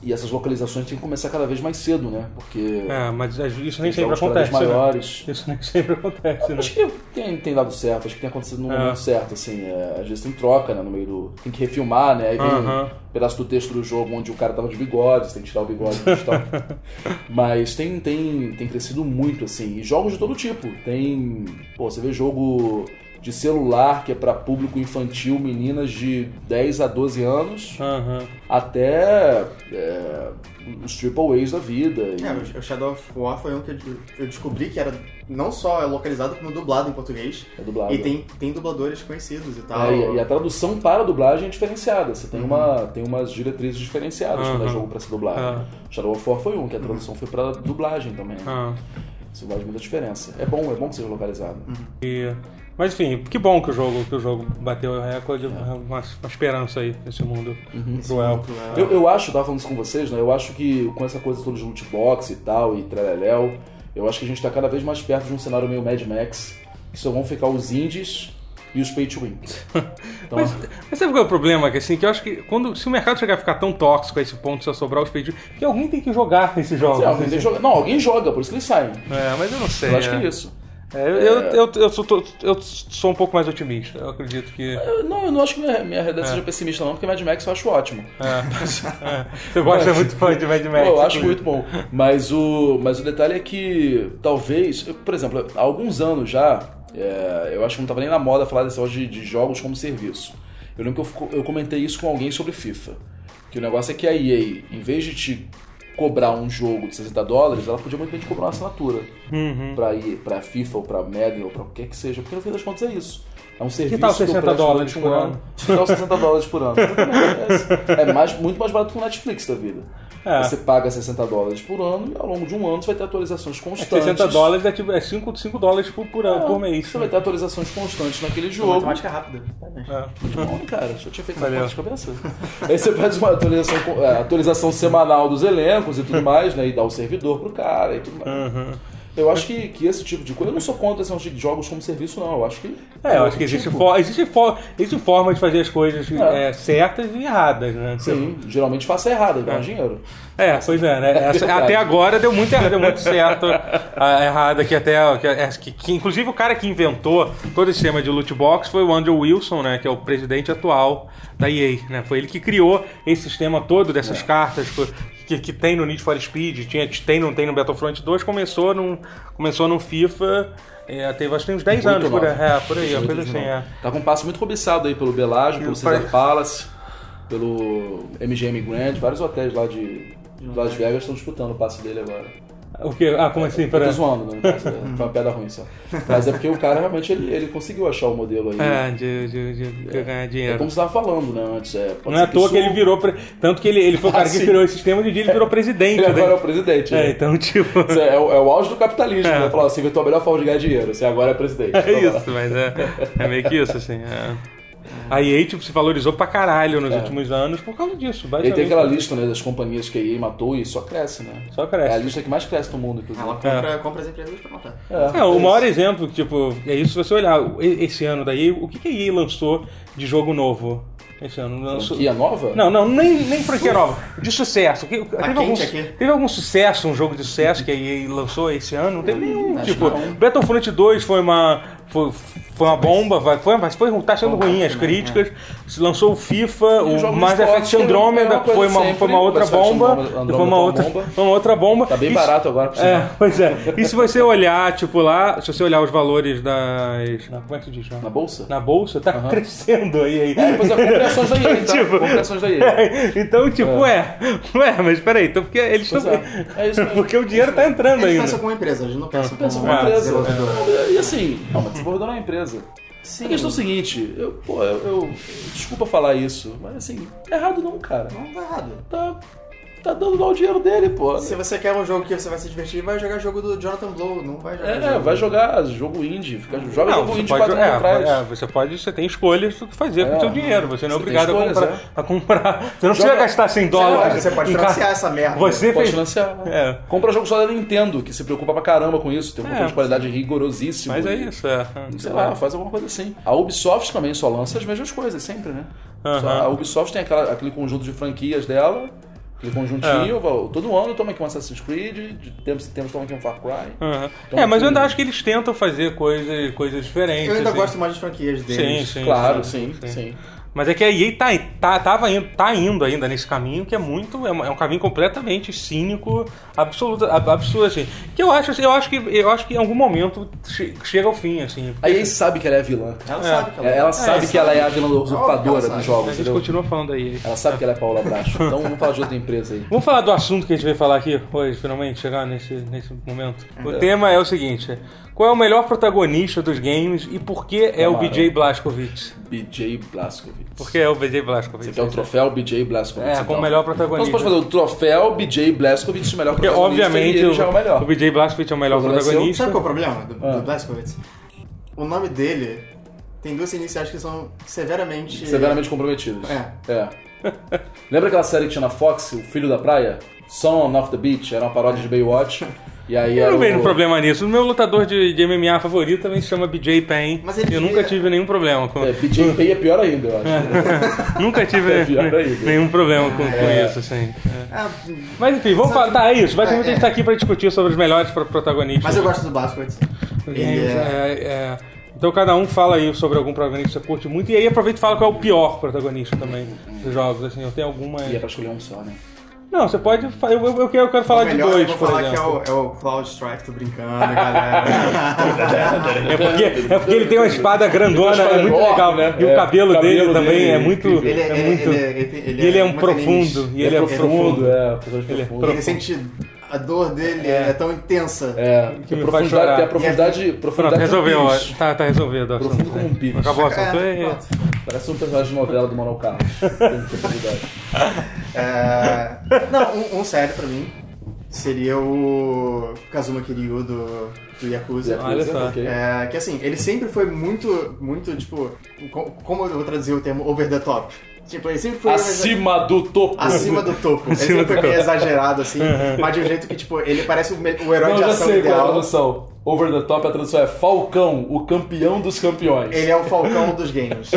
E essas localizações têm que começar cada vez mais cedo, né? Porque. É, mas isso nem sempre acontece. né? maiores. Isso nem sempre acontece, né? Acho que tem, tem dado certo, acho que tem acontecido no É. momento certo, assim. é, às vezes tem troca, né, no meio do. Tem que refilmar, né? Aí vem Aham. um pedaço do texto do jogo onde o cara tava de bigode, você tem que tirar o bigode e tal. Mas tem, tem, tem crescido muito, assim. E jogos de todo tipo. Tem. Pô, você vê jogo de celular que é pra público infantil, meninas de 10 a 12 anos, Aham. até é, os triple A's da vida. E- É, o Shadow of War foi um que eu descobri que era não só localizado, como dublado em português. É dublado. E tem, tem dubladores conhecidos e tal. É, e, e a tradução para a dublagem é diferenciada. Você tem, uma, tem umas diretrizes diferenciadas quando é Uhum. jogo para ser dublado. Ah. Shadow of War foi um, que a tradução foi para dublagem também. Ah. Isso faz muita diferença. É bom, é bom que seja localizado. E- Mas enfim, que bom que o jogo, que o jogo bateu o recorde, É. uma, uma esperança aí nesse mundo Uhum. cruel. Eu, eu acho, eu tava falando isso com vocês, né? Eu acho que com essa coisa toda de loot box e tal, e treleléu, eu acho que a gente tá cada vez mais perto de um cenário meio Mad Max, que só vão ficar os indies e os pay to win. Então, Mas, mas sabe qual é o problema? Que assim, que eu acho que quando, se o mercado chegar a ficar tão tóxico a esse ponto, só sobrar os pedidos, que alguém tem que jogar alguém tem que jogar- Não, alguém joga, por isso que eles saem. É, mas eu não sei. Eu acho é. que é isso. É, eu, eu, eu, eu sou, eu sou um pouco mais otimista. Eu acredito que. Não, eu não acho que minha, minha realidade seja pessimista, não, porque Mad Max eu acho ótimo. É. Você gosta muito fã de Mad Max. Pô, eu acho muito bom. Mas o, mas o detalhe é que talvez, por exemplo, há alguns anos já, é, eu acho que não estava nem na moda falar desse negócio de, de jogos como serviço. Eu lembro que eu, eu comentei isso com alguém sobre FIFA. Que o negócio é que a EA, em vez de te cobrar um jogo de 60 dólares, ela podia muito bem te cobrar uma assinatura Uhum. pra, EA, pra FIFA ou pra Madden ou pra o que que seja. Porque no fim das contas é isso. É um serviço tal que eu 60 presto dólares um por ano. ano? Que tal 60 dólares por ano? É, é mais, muito mais barato que o Netflix da vida. É. Você paga 60 dólares por ano e ao longo de um ano você vai ter atualizações constantes. 60 dólares é, tipo, é 5, 5 dólares por, por, Ah, por mês. Você vai ter atualizações constantes naquele jogo. Matemática rápida. Parabéns. É. Muito bom, cara. Já tinha feito Valeu. de cabeça. Aí você faz uma atualização, é, atualização semanal dos elencos e tudo mais, né? E dá o servidor pro cara e tudo mais. Uhum. Eu acho que, que esse tipo de coisa. Eu não sou contra esse tipo de jogos como serviço, não. Eu acho que. É, eu acho que existe, tipo, for, existe, for, existe forma de fazer as coisas É. é, certas e erradas, né? Sim, geralmente faça errado, ganha dinheiro. É, pois é, né? Essa- verdade. até agora deu muito, errado, deu muito certo a errada que até. Que, é, que- que, inclusive o cara que inventou todo esse sistema de loot box foi o Andrew Wilson, né? Que é o presidente atual da EA, né? Foi ele que criou esse sistema todo dessas cartas que, que tem no Need for Speed, tinha, tem, não tem no Battlefront 2, começou no, começou no FIFA. É, teve acho que tem uns 10 anos por, aí, é, por aí, uma coisa assim, é. Tá com um passo muito cobiçado aí pelo Bellagio, pelo Caesar Palace, pelo MGM Grand, vários hotéis lá de Las Vegas estão disputando o passe dele agora. O que? Ah, como assim? Eu Pera... tô zoando, né? É, Foi uma pedra ruim só. Mas é porque o cara realmente ele, ele conseguiu achar o modelo aí. É, de, de, de, de ganhar É dinheiro. como você estava falando, né, antes. É, Não é à toa que ele virou. pre- Tanto que ele, ele foi o Ah, cara que sim. criou esse sistema de dia ele virou presidente. Ele agora é né? o presidente. É, né? então, tipo. É, o, é o auge do capitalismo, É. né? Falar assim, inventou a melhor forma de ganhar dinheiro. Você agora é presidente. É isso, mas é, é meio que isso, assim. é. A EA tipo, se valorizou pra caralho nos últimos anos por causa disso. Ele basicamente. tem aquela lista né, das companhias que a EA matou e só cresce, né? Só É a cresce. lista que mais cresce no mundo, inclusive. Ela compra, compra as empresas pra matar. É, o maior exemplo, tipo, é isso se você olhar e- esse ano da EA, o que, que a EA lançou de jogo novo esse ano? Lançou... Franquia nova? Não, não, nem, nem franquia nova. De sucesso. Que- Teve, quente algum, teve algum sucesso, um jogo de sucesso que a EA lançou esse ano? Não teve nenhum. acho Tipo, não. Battlefront 2 foi uma. Foi, foi uma bomba, vai- foi, mas foi, tá sendo ruim as críticas. Se lançou o FIFA, o de Mass Effect é Andromeda, uma foi uma, sempre, foi uma outra bomba. Andromeda Foi uma uma outra, bomba. foi uma outra bomba. Tá bem E- barato agora, por sinal. É, pois é. E se você olhar, tipo, lá, se você olhar os valores das. na- como é que se diz? Na bolsa? Na bolsa, tá crescendo aí. aí. É, pois é, compre ações da EA, tá? Tipo- Compre ações da EA. então, tipo, ué, ué, mas peraí, então porque eles estão. É, é isso mesmo. porque o dinheiro tá entrando Eles ainda. pensam como empresa, eles não pensam Pensa como Ah, empresa. desenvolvedor. E assim, não é empresa. Sim. A questão é o seguinte, eu, pô, eu, eu- Desculpa falar isso, mas assim, tá errado não, cara. Não tá errado. Tá, tá dando lá o dinheiro dele, pô. Se você quer um jogo que você vai se divertir, vai jogar jogo do Jonathan Blow, não vai jogar É, jogo. vai jogar jogo indie. Fica, joga Não, jogo indie pode, quatro anos é, atrás. é, você pode, você tem escolhas do que fazer com É. o seu dinheiro. Você não é obrigado a, escolhas, comprar, a comprar. Você não precisa Joga- gastar 100 Você dólares. Você pode financiar essa merda. Você Pode fez. financiar. né? É. Compra jogo só da Nintendo, que se preocupa pra caramba com isso. Tem um É. controle de qualidade rigorosíssimo. Mas é E- isso, é. Sei lá, faz alguma coisa assim. A Ubisoft também só lança as mesmas coisas, sempre, né? Só a Ubisoft tem aquela- aquele conjunto de franquias dela, aquele conjuntinho, É. todo ano toma aqui um Assassin's Creed, de tempos em tempos toma aqui um Far Cry. Então, é, mas eu ainda acho que eles tentam fazer coisas, coisas diferentes. Eu ainda assim. gosto mais das franquias deles. Sim, sim. Claro, sim, sim. Mas é que a EA tá, tá, tava indo, tá indo ainda nesse caminho que é muito. É um, é um caminho completamente cínico, absoluto, ab- absurdo, assim. Que eu acho, assim, eu acho que eu acho que em algum momento che- chega ao fim, assim. A EA sabe que ela é vilã. Ela É. sabe que ela, Ela sabe que ela é a vilã usurpadora dos jogos, A gente entendeu? continua falando EA. Ela sabe que ela é Paula Bracho. Então vamos falar de outra empresa aí. Vamos falar do assunto que a gente veio falar aqui hoje, finalmente, chegar nesse, nesse momento. O tema é o seguinte: qual é o melhor protagonista dos games e por que é o Camarão. BJ Blazkowicz? BJ Blazkowicz. Por que é o BJ Blazkowicz? Você quer o troféu BJ Blazkowicz? É, então. como melhor Então protagonista. você pode fazer o troféu BJ Blazkowicz, o melhor Porque, protagonista, obviamente, ele o, já é o melhor. o BJ Blazkowicz é o melhor o- protagonista. Sabe qual é o problema do, Ah. do Blazkowicz? O nome dele tem duas iniciais que são severamente... Severamente comprometidos. É. É. Lembra aquela série que tinha na Fox, O Filho da Praia? Son of the Beach, era uma paródia de Baywatch. E aí Eu não vejo o... problema nisso. O meu lutador de, de MMA favorito também se chama BJ Penn. Mas ele eu nunca tive nenhum problema com. É, BJ Pay é pior ainda, eu acho. nunca tive É pior ainda. nenhum problema com, com É. isso, assim. É. Ah, Mas enfim, vamos falar. Tá, é isso. Vai ter É, muita gente é. tá aqui pra discutir sobre os melhores pro- protagonistas. mas eu gosto do é... é, é. Então cada um fala aí sobre algum protagonista que você curte muito. E aí aproveita e fala qual é o pior protagonista também dos jogos. Assim, eu tenho alguma. E é pra escolher um só, né? Não, você pode. Eu, eu, eu quero, eu quero falar o de melhor, dois, eu vou por falar exemplo. que é o, é o Cloud Strike, tô brincando, galera. É porque, é porque ele tem uma espada grandona, uma é muito espada legal. enorme, E né? o cabelo, É, dele cabelo também dele é é muito. incrível. Ele, é muito ele- ele- ele e ele é um muito profundo. E ele é profundo. é, personagem Ele é profundo. A dor dele é, tão intensa. É, Que me a faz profundidade, chorar. tem a profundidade, Pronto, profundidade resolveu. do ó. pires. Tá, tá resolvido. assunto. Profundo como um pires. Acabou o assunto. É, É, pronto. Parece um personagem de novela do Manuel Carlos. Tem profundidade. É, Não, um, um sério pra mim seria o Kazuma Kiryu do, do Yakuza. Olha só. ok. É, que assim, ele sempre foi muito, muito, tipo, co- como eu vou traduzir o termo over the top? Tipo, ele sempre foi... Acima do topo. Acima do topo. Ele sempre foi meio exagerado, assim, mas de um jeito que, tipo, ele parece o, herói Não, de ação sei qual é ideal. Over the top, a tradução é Falcão, o campeão dos campeões. Ele é o Falcão dos games.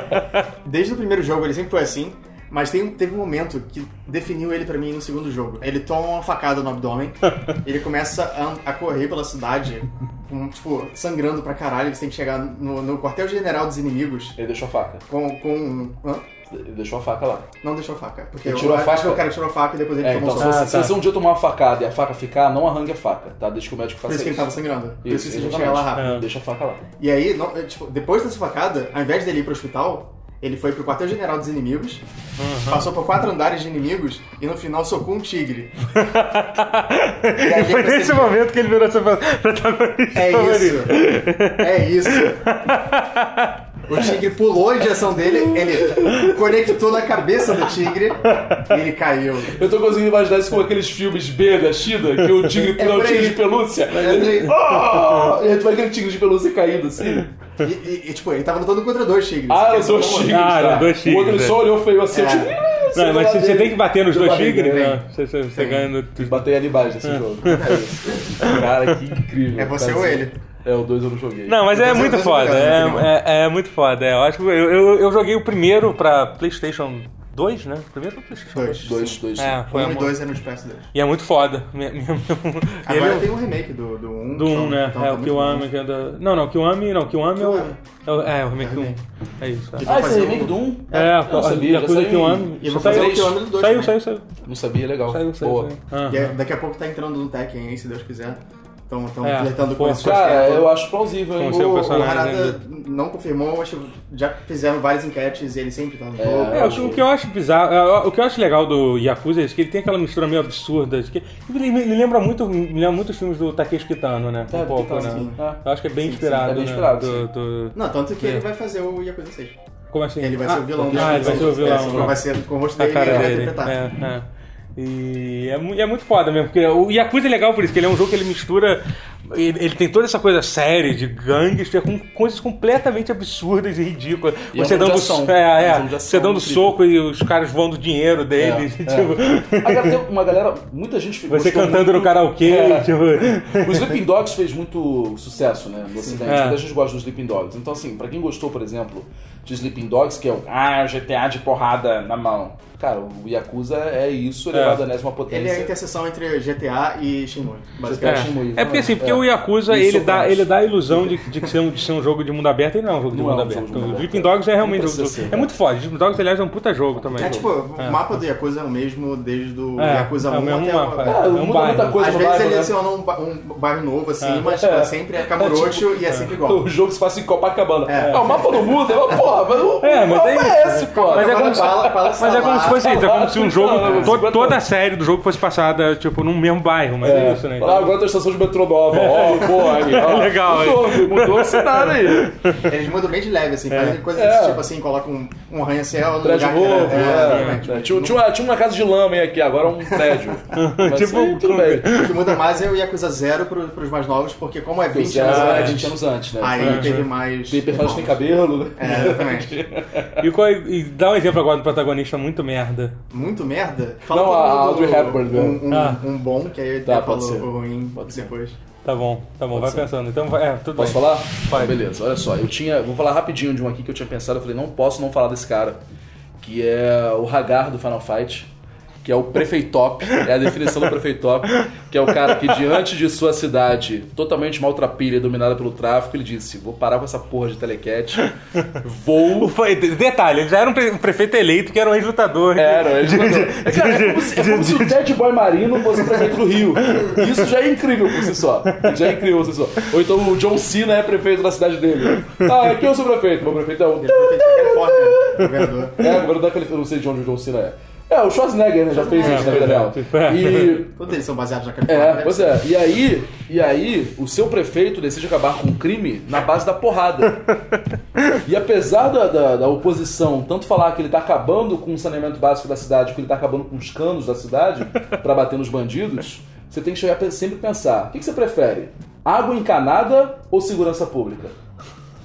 Desde o primeiro jogo ele sempre foi assim, mas tem, teve um momento que definiu ele pra mim no segundo jogo. Ele toma uma facada no abdômen, ele começa a, a correr pela cidade, com, tipo, sangrando pra caralho. Você tem que chegar no, no quartel-general dos inimigos Ele deixou a faca. com. com hã? Deixou a faca lá. Não deixou a faca. Porque Ele tirou a faca? o cara tirou a faca e depois ele É, tomou então, um se, você, se um dia tomar uma facada e a faca ficar, não arranque a faca, tá? Deixa que o médico Por faça isso que ele tava sangrando. Por isso, que a gente exatamente. chega lá rápido. É. Deixa a faca lá. E aí, não- é, tipo, depois dessa facada, ao invés dele ir pro hospital, ele foi pro quartel-general dos inimigos, passou por quatro andares de inimigos e no final socou um tigre. E aí foi nesse momento que ele virou seu protagonista É isso. É isso. O tigre pulou a direção dele, ele conectou na cabeça do tigre e ele caiu. Eu tô conseguindo imaginar isso como aqueles filmes B da China, que o tigre pula É o tigre de pelúcia. É aí. Ah! E aí tu vai aquele tigre de pelúcia caindo assim. E, e- e, tipo, ele tava lutando contra dois tigres. Ah, eram dois tigres. Ah, tá. eram dois O tigres, outro ele é. só olhou feio assim. É. tive- Não, mas você, você tem que bater nos dois tigres? Não, você, você, você ganha no... Batei ali embaixo nesse jogo. Cara, que incrível. É você ou assim, ele? É, o dois eu não joguei. Não, mas é Dois- muito dois foda. jogaram, É, é, é muito foda. É. Eu acho que eu, eu, eu joguei o primeiro pra PlayStation 2, né? Primeiro pra PlayStation Dois. Dois, dois. É, foi Um e amor. dois eram de PS2. E é muito foda. E Agora é- tem um remake do, do 1. do 1, né? é, o Kiwami que é da... Não, não, o Kiwami, não, o Kiwami é o... É o, é, o remake É do o 1. remake. É isso. É, Ah, esse é remake um- do 1? é eu não sabia, a coisa do saiu Kiwami. E eu vou Saiu- fazer o Kiwami do 2 Saiu, também. saiu, saiu. Não sabia, legal. Saiu, saiu. Boa. saiu. É- daqui a pouco tá entrando no Tekken aí, se Deus quiser. Estão tão É, flertando com isso. Cara, eu acho plausível, hein? O, o Harada não confirmou, mas tipo, já fizeram várias enquetes e ele sempre tá no É, jogo. É, o, que- o que eu acho bizarro, é, o que eu acho legal do Yakuza é que ele tem aquela mistura meio absurda, de que me lembra muito, me lembra muito os filmes do Takeshi Kitano, né? É, um pouco, Kitano, né? sim. Eu acho que é bem Sim, sim, inspirado, é bem né? inspirado, do, sim. do- Não, tanto que É. ele vai fazer o Yakuza 6. Como assim? Ele vai Ah, ser o vilão do Ah, ele vai ser o É, vilão. né? vai ser com o rosto a dele ele cara vai dele. interpretar. É, é. E é, é muito foda mesmo, porque o Yakuza é legal por isso, que ele é um jogo que ele mistura. Ele, ele tem toda essa coisa séria de gangster com coisas completamente absurdas e ridículas. E é você de dando, ação. é, É é, você dando soco e os caras voando dinheiro dele. É, tipo, Agora tem uma galera, muita gente ficou. Você cantando no karaokê. É. Tipo, O Sleeping Dogs fez muito sucesso, né, no ocidente. É. Muita gente gosta do Sleeping Dogs. Então, assim, pra quem gostou, por exemplo, de Sleeping Dogs, que é o ah, GTA de porrada na mão. Cara, o Yakuza é isso, elevado à enésima potência. Ele é a interseção entre GTA e Shenmue, É. basicamente. Shenmue, É porque assim, porque é. o Yakuza, ele dá, ele dá a ilusão de, de, que ser um, de ser um jogo de mundo aberto, e não é um jogo de Não mundo é um aberto. jogo de mundo o. Sleeping Dogs é realmente Não um jogo. ser, É muito foda. Sleeping Dogs, aliás, é um puta jogo também. É tipo, o mapa do Yakuza é o mesmo desde o É, Yakuza é o 1 mesmo até mapa, o... é. É, um muda bairro. muita coisa Às vezes bairro, ele né? adiciona um, ba- um bairro novo, assim, É. mas tipo, É. é sempre é Kamurocho e é sempre igual. O jogo se passa em Copacabana. É. É, o mapa do mundo, é uma porra, mas o É, mas mapa é é esse, pô. Mas é como se- é fosse isso, é como se um jogo, Não, to- não, toda a série do jogo fosse passada, tipo, num mesmo bairro, mas é, isso, né? Ah, agora tem a estação de metrô nova. Ó, porra, aí, ó. Legal, Mudou, mudou a cidade aí. Eles mudam bem de leve, assim, fazem coisas É. desse tipo assim, colocam um, um arranha-céu no Prédio lugar era- é, exatamente. é. Tinha, tinha, uma, tinha uma casa de lama aí aqui, agora é um prédio. Mas Tipo, aí, tudo bem. O que muda mais é o Yakuza Zero pro, pros mais novos, porque como é 20 anos antes, 20 anos antes, né? aí É. teve mais... Tem personagem que tem cabelo, né? É, exatamente. E, qual- e dá um exemplo agora do protagonista muito merda. Muito merda. Não, todo a Audrey Hepburn, né? um, um, Ah. um bom, que aí Tá, falou ser. o ruim Pode ser. Tá bom, tá bom, Pode vai ser. pensando. Então, vai- é, tudo Posso bem. falar? Pode. Beleza, olha só, eu tinha. Vou falar rapidinho de um aqui que eu tinha pensado, eu falei, não posso não falar desse cara. Que é o Hagar do Final Fight. Que é o prefeitop, é a definição do prefeitop, que é o cara que diante de sua cidade totalmente maltrapilha e dominada pelo tráfico, ele disse: Vou parar com essa porra de telecat, vou Foi- Detalhe, ele já era um pre- prefeito eleito que era um ex-lutador. Era, mandou. É, cara, é como se, é como se o Ted Boy Marino fosse prefeito do Rio. Isso já é incrível por si só. Já é incrível por si só. Ou então o John Cena é prefeito da cidade dele. Ah, quem é o seu prefeito? Meu prefeito é o. Ele foi feito na Califórnia, governador. É, o governador da Califórnia, eu não sei de onde o John Cena é. É, o Schwarzenegger né, já fez isso na vida real. É. E. Todos eles são baseados na Califórnia. É, né? pois é. E aí, e aí, o seu prefeito decide acabar com o crime na base da porrada. E apesar da, da, da oposição tanto falar que ele tá acabando com o saneamento básico da cidade, que ele tá acabando com os canos da cidade pra bater nos bandidos, você tem que chegar a sempre pensar: o que, que você prefere? Água encanada ou segurança pública?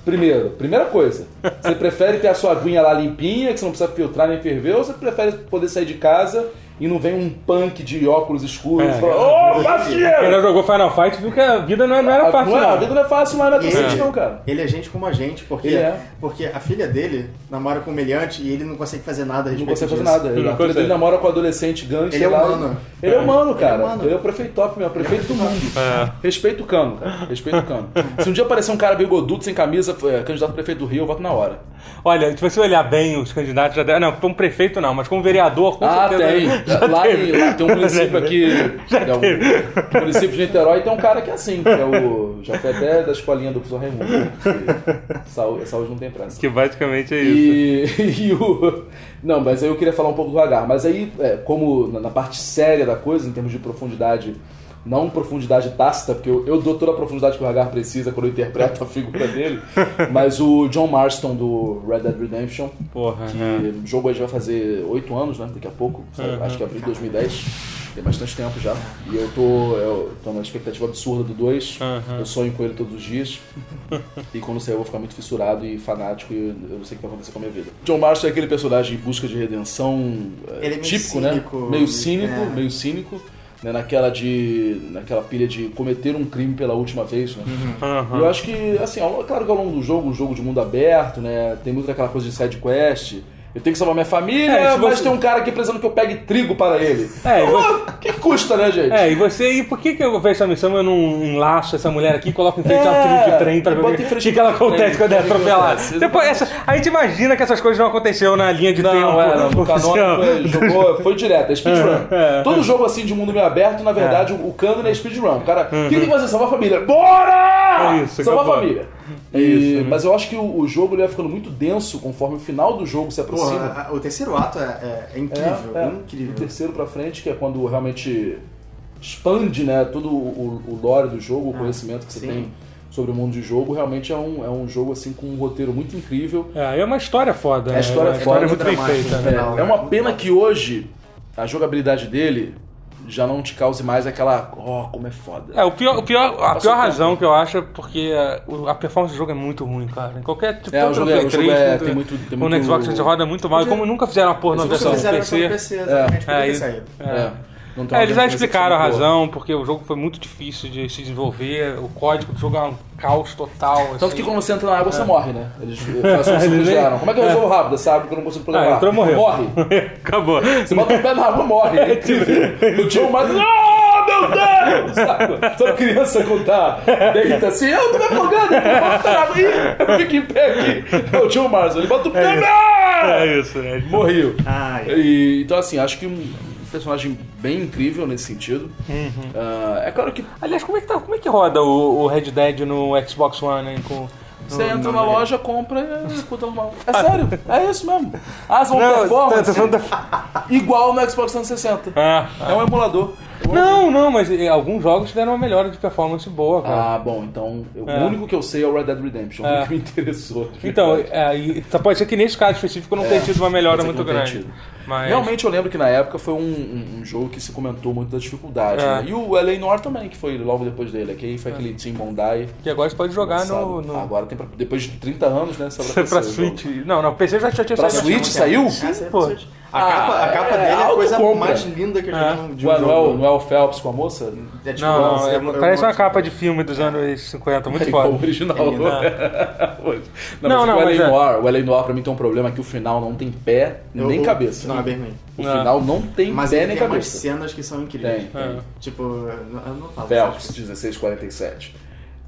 Primeiro, primeira coisa, você prefere ter a sua aguinha lá limpinha, que você não precisa filtrar nem ferver, ou você prefere poder sair de casa e não vem um punk de óculos escuros É. e fala, ô, pastinheiro! já jogou Final Fight viu que a vida não, é- não era fácil, Não é, não. a vida não é fácil, mas não é docente ele, não, cara. ele é gente como a gente, porque, Ele é. porque a filha dele namora com um meliante e ele não consegue fazer nada a Não respeito consegue fazer disso. nada. Não a filha dele namora com um adolescente gangster Ele é lá. humano. Ele é humano, cara. Ele é, humano. o prefeito top mesmo, prefeito do mundo. É. Respeita o cano, cara. Respeita o cano. Se um dia aparecer um cara bigodudo sem camisa, é, candidato a prefeito do Rio, eu voto na hora. Olha, se você olhar bem os candidatos, já deram. Não, como prefeito não, mas como vereador, com ah, certeza. tem. Lá, em- lá tem um município aqui. é um, município de Niterói tem um cara que é assim, que é o. Já foi até da escolinha do professor Raimundo. que Saúde, saúde não tem pressa. Que basicamente é isso. E, e o. Não, mas aí eu queria falar um pouco do Hagar. Mas aí, é, como na, na parte séria da coisa, em termos de profundidade, não profundidade tácita, porque eu, eu dou toda a profundidade que o Hagar precisa quando eu interpreto a figura dele, mas o John Marston do Red Dead Redemption, Porra, que é. o jogo aí já vai fazer oito anos, né? Daqui a pouco, sabe? acho que é abril de 2010. Tem bastante tempo já. E eu tô, eu tô numa expectativa absurda do 2. Aham. Eu sonho com ele todos os dias. E quando sair eu vou ficar muito fissurado e fanático e eu não sei o que vai acontecer com a minha vida. John Marston é aquele personagem em busca de redenção é, Ele é meio típico, cínico, né? Meio cínico, é. meio cínico. Né? Naquela de. naquela pilha de cometer um crime pela última vez, né? E eu acho que, assim, ao- claro que ao longo do jogo, um jogo de mundo aberto, né? Tem muito daquela coisa de side quest. Eu tenho que salvar minha família, É, mas você- tem um cara aqui precisando que eu pegue trigo para ele. É, você- que custa, né, gente? É, e você, e por que, que eu vejo essa missão eu não enlaço essa mulher aqui e coloco em frente um É, trilho de trem pra ver o que, que, ela ao trem, acontece quando é o atropelada. acontece, Depois, essa, a gente imagina que essas coisas não aconteceram na linha de tempo. Não, é, não, o oficial. Canon foi, jogou, foi direto, é speedrun. É, é. Todo jogo assim de mundo meio aberto, na verdade, o, o canon é speedrun. O cara, o que tem que fazer? Salvar a família. Bora! É isso, Salvar a família. É E- isso, né? Mas eu acho que o, o jogo ele vai ficando muito denso conforme o final do jogo se aproxima. Porra, a- o terceiro ato é, é- é incrível, É, é. incrível. Do terceiro pra frente, que é quando realmente expande né, todo o, o lore do jogo, o Ah, conhecimento que você sim. tem sobre o mundo de jogo, realmente é um, é um jogo assim com um roteiro muito incrível. É, é uma história foda, né? A história é uma é história foda, muito bem feita, né? É, é uma pena que hoje a jogabilidade dele já não te cause mais aquela. Oh, como é foda. É, o pior, o pior, a pior razão que eu acho é porque a, o- a performance do jogo é muito ruim, cara. Em qualquer tipo, É, tanto o jogo no é- o jogo 3, é- tem muito- tem muito- Xbox a gente roda muito mal. E como nunca fizeram a porra na versão do fizeram PC. no PC, exatamente, É, podia ter aí- saído. É. É, eles já explicaram a boa. razão, porque o jogo foi muito difícil de se desenvolver, o código do jogo é um caos total. Tanto assim. que quando você entra na água, você morre, né? Eles fazem assim, fizeram. Como é que eu resolvo rápido essa água que eu não consigo Ah, programar? entrou morreu. Morre. Acabou. Você bota o pé na água, morre. É incrível. O John Marston, oh, meu Deus! Sabe? Toda criança quando tá deita assim, eu tô me afogando, eu tô bota na água. Ih, eu fico em pé aqui. É o John Marston, ele bota o pé, É isso, né? morreu. E, então, assim, acho que um personagem bem incrível nesse sentido. Ah, é claro que Aliás, como é que, tá, como é que roda o, o Red Dead no Xbox One, hein? Com, você entra na loja, compra e escuta normal. É sério, é isso mesmo. As vão Não, performance tá- tá igual no Xbox 360. Ah, É um emulador. Não, não, mas eh, alguns jogos tiveram uma melhora de performance boa, cara. Ah, bom, então É. o único que eu sei é o Red Dead Redemption, o É. único que me interessou. Então, é, e, tá- pode ser que nesse caso específico não tenha tido uma melhora É, muito grande. Mas... Realmente eu lembro que na época foi um, um- um jogo que se comentou muito da dificuldade. É. né? E o LA Noir também, que foi logo depois dele. Que aí foi aquele Team Bondi. Que agora você pode jogar no. no... Agora tem pra, depois de 30 anos, né? Pra, o jogo. Switch. Não, não, PC já, já tinha Pra saído. Switch Sim, saiu? Ah, saiu pô. A capa, a Ah, capa é, dele é a coisa autocompra. mais linda que eu já É. vi num- de um Ué, não, é o, não é Phelps com a moça? É tipo, Não, não, é- parece uma mostro. capa de filme dos anos 50, muito É igual o foda. original. É lindo. não, Não, mas não, o mas LA é. Noir, o LA Noir pra mim tem um problema que o final não tem pé Eu- nem o- cabeça. Não, é bem ruim. O final não tem Mas pé nem tem umas cabeça. cenas que são incríveis. Tem, tem. Tipo, eu não- eu não falo. Phelps, 1647.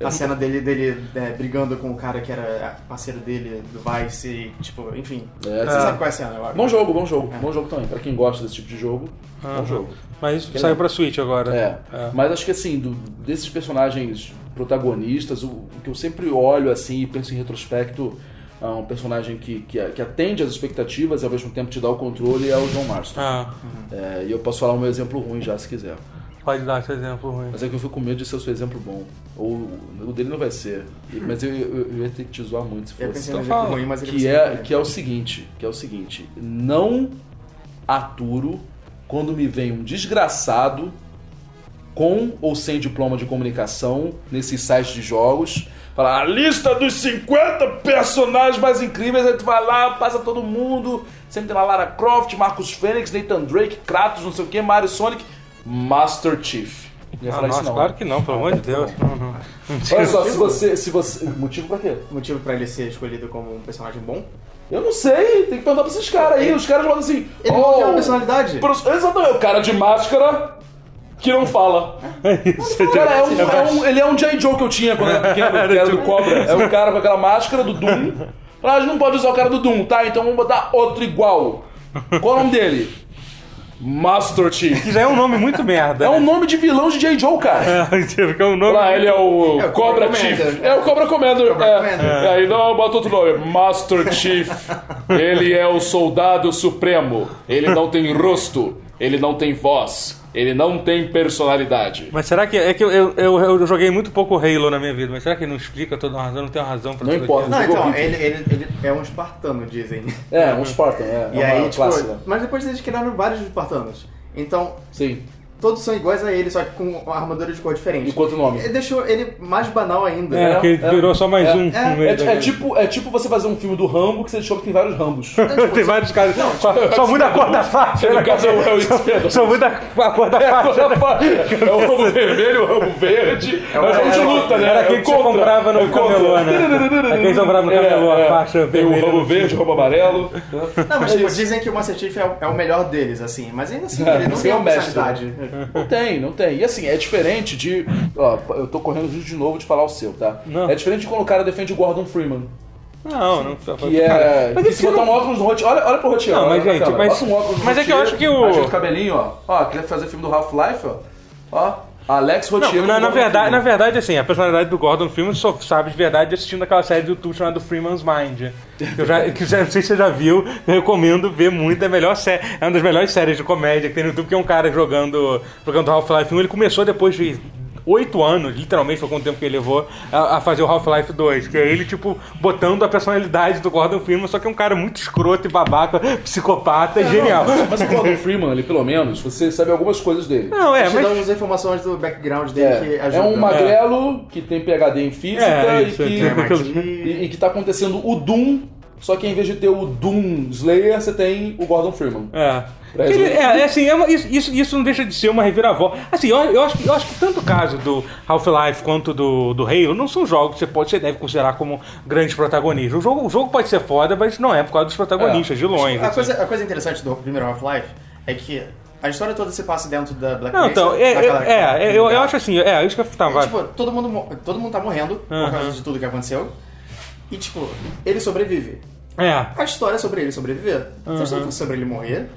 A cena dele, dele é, brigando com o cara que era parceiro dele do Vice, e, tipo, enfim. É, Você sabe qual é a cena, eu acho. Bom jogo, bom jogo. Bom jogo também. Pra quem gosta desse tipo de jogo, bom jogo. Mas saiu pra Switch agora. É. É. Mas acho que assim, do- desses personagens protagonistas, o, o que eu sempre olho assim e penso em retrospecto, é um personagem que, que, que atende às expectativas e ao mesmo tempo te dá o controle é o John Marston. Ah, É, e eu posso falar um exemplo ruim já, se quiser. pode dar esse exemplo ruim. Mas é que eu fico com medo de ser o seu exemplo bom. Ou o dele não vai ser. Mas eu, eu, eu ia ter que te zoar muito se fosse. Então ruim, mas que é, que é o seguinte, que é o seguinte, não aturo quando me vem um desgraçado com ou sem diploma de comunicação nesses sites de jogos. Fala, a lista dos 50 personagens mais incríveis, aí tu vai lá, passa todo mundo. Sempre tem lá Lara Croft, Marcus Fênix, Nathan Drake, Kratos, não sei o que, Mario Sonic, Master Chief. Não Ah, falar nossa, isso não. claro que não, pelo amor de Deus. Não, não. Olha só, se você, se você. Motivo pra quê? Motivo pra ele ser escolhido como um personagem bom? Eu não sei, tem que perguntar pra esses caras aí. Os caras falam assim. Ele "Oh, não tem uma personalidade. pro- Exatamente, o cara de máscara que não fala. Isso, Cara, é um, é um- ele é um J. Joe que eu tinha quando eu era pequeno, que era do Cobra. É um cara com aquela máscara do Doom. Ah, a gente não pode usar o cara do Doom, tá? Então vamos botar outro igual. Qual é o nome dele? Master Chief. Que já é um nome muito merda. É um né? nome de vilão de J. Joe, cara. Porque é um nome. Lá, ele é o, É o Cobra Cobra Chief. Commander. É o Cobra Commander. Cobra é. Commander. É, aí não, bota outro nome. Master Chief. Ele é o soldado supremo. Ele não tem rosto. Ele não tem voz. Ele não tem personalidade. Mas será que. É que eu, eu, eu, eu joguei muito pouco Halo na minha vida, mas será que não explica toda a razão? Não tem uma razão pra Não importa. aquilo? Não, então, ele, ele, ele é um espartano, dizem. É, um Spartan. É, E é aí, uma tipo, classe, né? mas depois eles criaram vários espartanos. Então, Sim. Todos são iguais a ele, só que com uma armadura de cor diferente. E quanto nome? Ele deixou ele mais banal ainda. É, né? que virou só mais é, um. é, É, é tipo, é tipo você fazer um filme do Rambo que você descobre que tem vários Rambos. Tem vários caras. só, só muda a cor da faixa. No né? caso é o- é o Expendables. Só muda a cor da faixa. É o ramo vermelho, o ramo verde. É o jogo de luta, né? Era É o aquele que você contra. comprava no É o camelô, né? Aquele que comprava no camelô, É, é. a faixa Tem o vermelha. ramo verde, o ramo amarelo. Não, mas É tipo, dizem que o Master Chief é o, é o melhor deles, assim. Mas ainda assim, É, ele não tem é o uma personalidade. Não tem, não tem. E assim, é diferente de. Ó, eu tô correndo de novo de falar o seu, tá? Não. É diferente de quando o cara defende o Gordon Freeman. Não, não precisa Que é. Mas que esse se botar não- um óculos no roteiro. Olha, olha pro roteiro. Não, mas, gente, mas- um óculos mas é que eu acho que o- Ajeita o cabelinho, ó. Ó, queria fazer filme do Half-Life, ó. Ó, Alex Não, Rotiero. na, na verdade, na verdade, assim, a personalidade do Gordon Freeman só sabe de verdade assistindo aquela série do YouTube chamada Freeman's Mind. Eu já, que já- não sei se você já viu, eu recomendo ver muito, é a melhor série, é uma das melhores séries de comédia que tem no YouTube, que é um cara jogando, jogando Half-Life 1. Ele começou depois de oito anos, literalmente foi quanto tempo que ele levou, a, a fazer o Half-Life 2, que é ele, tipo, botando a personalidade do Gordon Freeman, só que é um cara muito escroto e babaca, psicopata, genial. Mas o Gordon Freeman, ali, pelo menos, você sabe algumas coisas dele. Não, é, mas... umas informações do background dele que É, é ajudam. um magrelo que tem PHD em física É, e, que, é, e, e que tá acontecendo o Doom, só que em vez de ter o Doom Slayer, você tem o Gordon Freeman. É. Ele- é, é assim, é uma- isso, isso, não deixa de ser uma reviravolta. Assim, eu, eu acho, que- eu acho que tanto o caso do Half-Life quanto do, do Halo não são jogos que você, pode, você deve considerar como grandes protagonistas. O jogo, o jogo pode ser foda, mas não é por causa dos protagonistas, de longe. A assim. coisa, a coisa interessante do primeiro Half-Life é que a história toda se passa dentro da Black Não, Mesa, então, é, naquela- é, é, eu, eu acho assim, é, isso que eu tava. E, tipo, todo mundo, todo mundo tá morrendo Aham. por causa de tudo que aconteceu. E, tipo, ele sobrevive. É, A história é sobre ele sobreviver. Se a história fosse sobre ele morrer,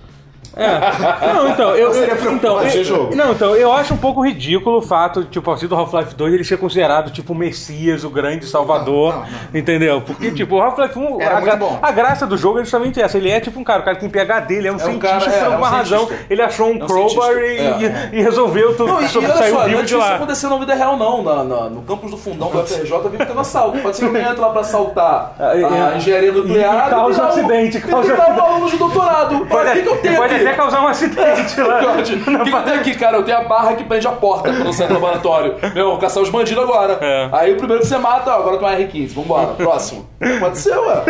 É. Não, então, eu. Seria eu- então, eu- jogo. Não, então, eu acho um pouco ridículo o fato, tipo, assim, do Half-Life 2 ele ser considerado, tipo, o Messias, o grande salvador. Não, não, não. Entendeu? Porque, tipo, o Half-Life 1, Era a, muito bom. a graça do jogo é justamente essa. Ele é tipo um cara, o cara tem PHD, ele é um um cientista cara- é, por alguma é um razão. cientista. Ele achou um É um crowbar e, é. e- e resolveu tudo. Não, e, e saiu só, não vivo é de lá. acontecer na vida real, não. Na, na- no campus do fundão do FRJ vive tendo assalto. Pode ser que alguém entre lá pra assaltar e- a e- engenharia nuclear e causa um acidente, E causa- virar um aluno de doutorado. Pode, Olha, o que, eu tenho? Até causar um acidente lá. O que, que eu tenho aqui, cara? Eu tenho a barra que prende a porta quando eu saio do laboratório. Meu, vou caçar os bandidos agora. É. Aí o primeiro que você mata, ó, agora tem um R15. Vambora, próximo. Pode ser, ué.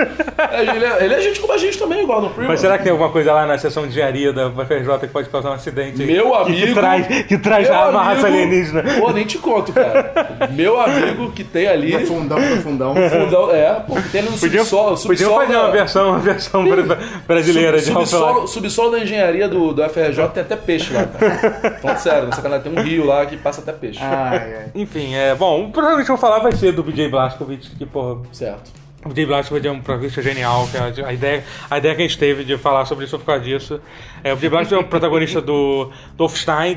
É, Ele é, ele é gente como a gente também, Gordon Freeman. Mas será que tem alguma coisa lá na seção de engenharia da FRJ que pode causar um acidente? Meu amigo. Que, traz, que traz Meu uma raça alienígena. Pô, nem te conto, cara. Meu amigo que tem ali. no fundão, no fundão. Fundão, é, pô, que tem no Podiam, subsolo. subsolo fazer uma versão, uma versão bra- brasileira de Sub- Half-Life. subsolo, subsolo da engenharia do, do FRJ tem até peixe lá, cara. Falando sério, na sacanagem, tem um rio lá que passa até peixe. Ai, ai. Enfim, é bom. Provavelmente eu vou falar vai ser do BJ Blazkowicz, que, porra, Certo. O BJ Blazkowicz é um protagonista genial. Que a, a ideia, a ideia que a gente teve de falar sobre isso foi por causa disso. É, o BJ Blazkowicz é um protagonista do, do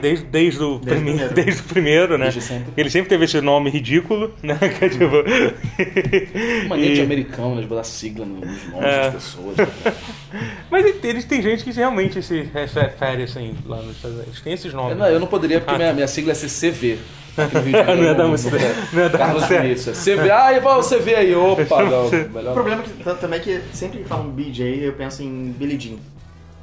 desde, desde, o Desde prime- primeiro. desde o primeiro, né? Desde sempre. Ele sempre teve esse nome ridículo, né? Que é tipo. Mania de e- americano, né, de botar sigla nos nomes É. das pessoas. né? Mas eles tem gente que realmente se refere assim lá nos Estados Unidos. Tem esses Eu nomes. não, eu não poderia, porque minha, minha sigla é CCV. Não ia dar muito- não ia dar Carlos muito certo. Vinícius. CV, ah, e vai o CV aí, opa, não, O problema é que, também é que sempre que falam BJ, eu penso em Billie Jean.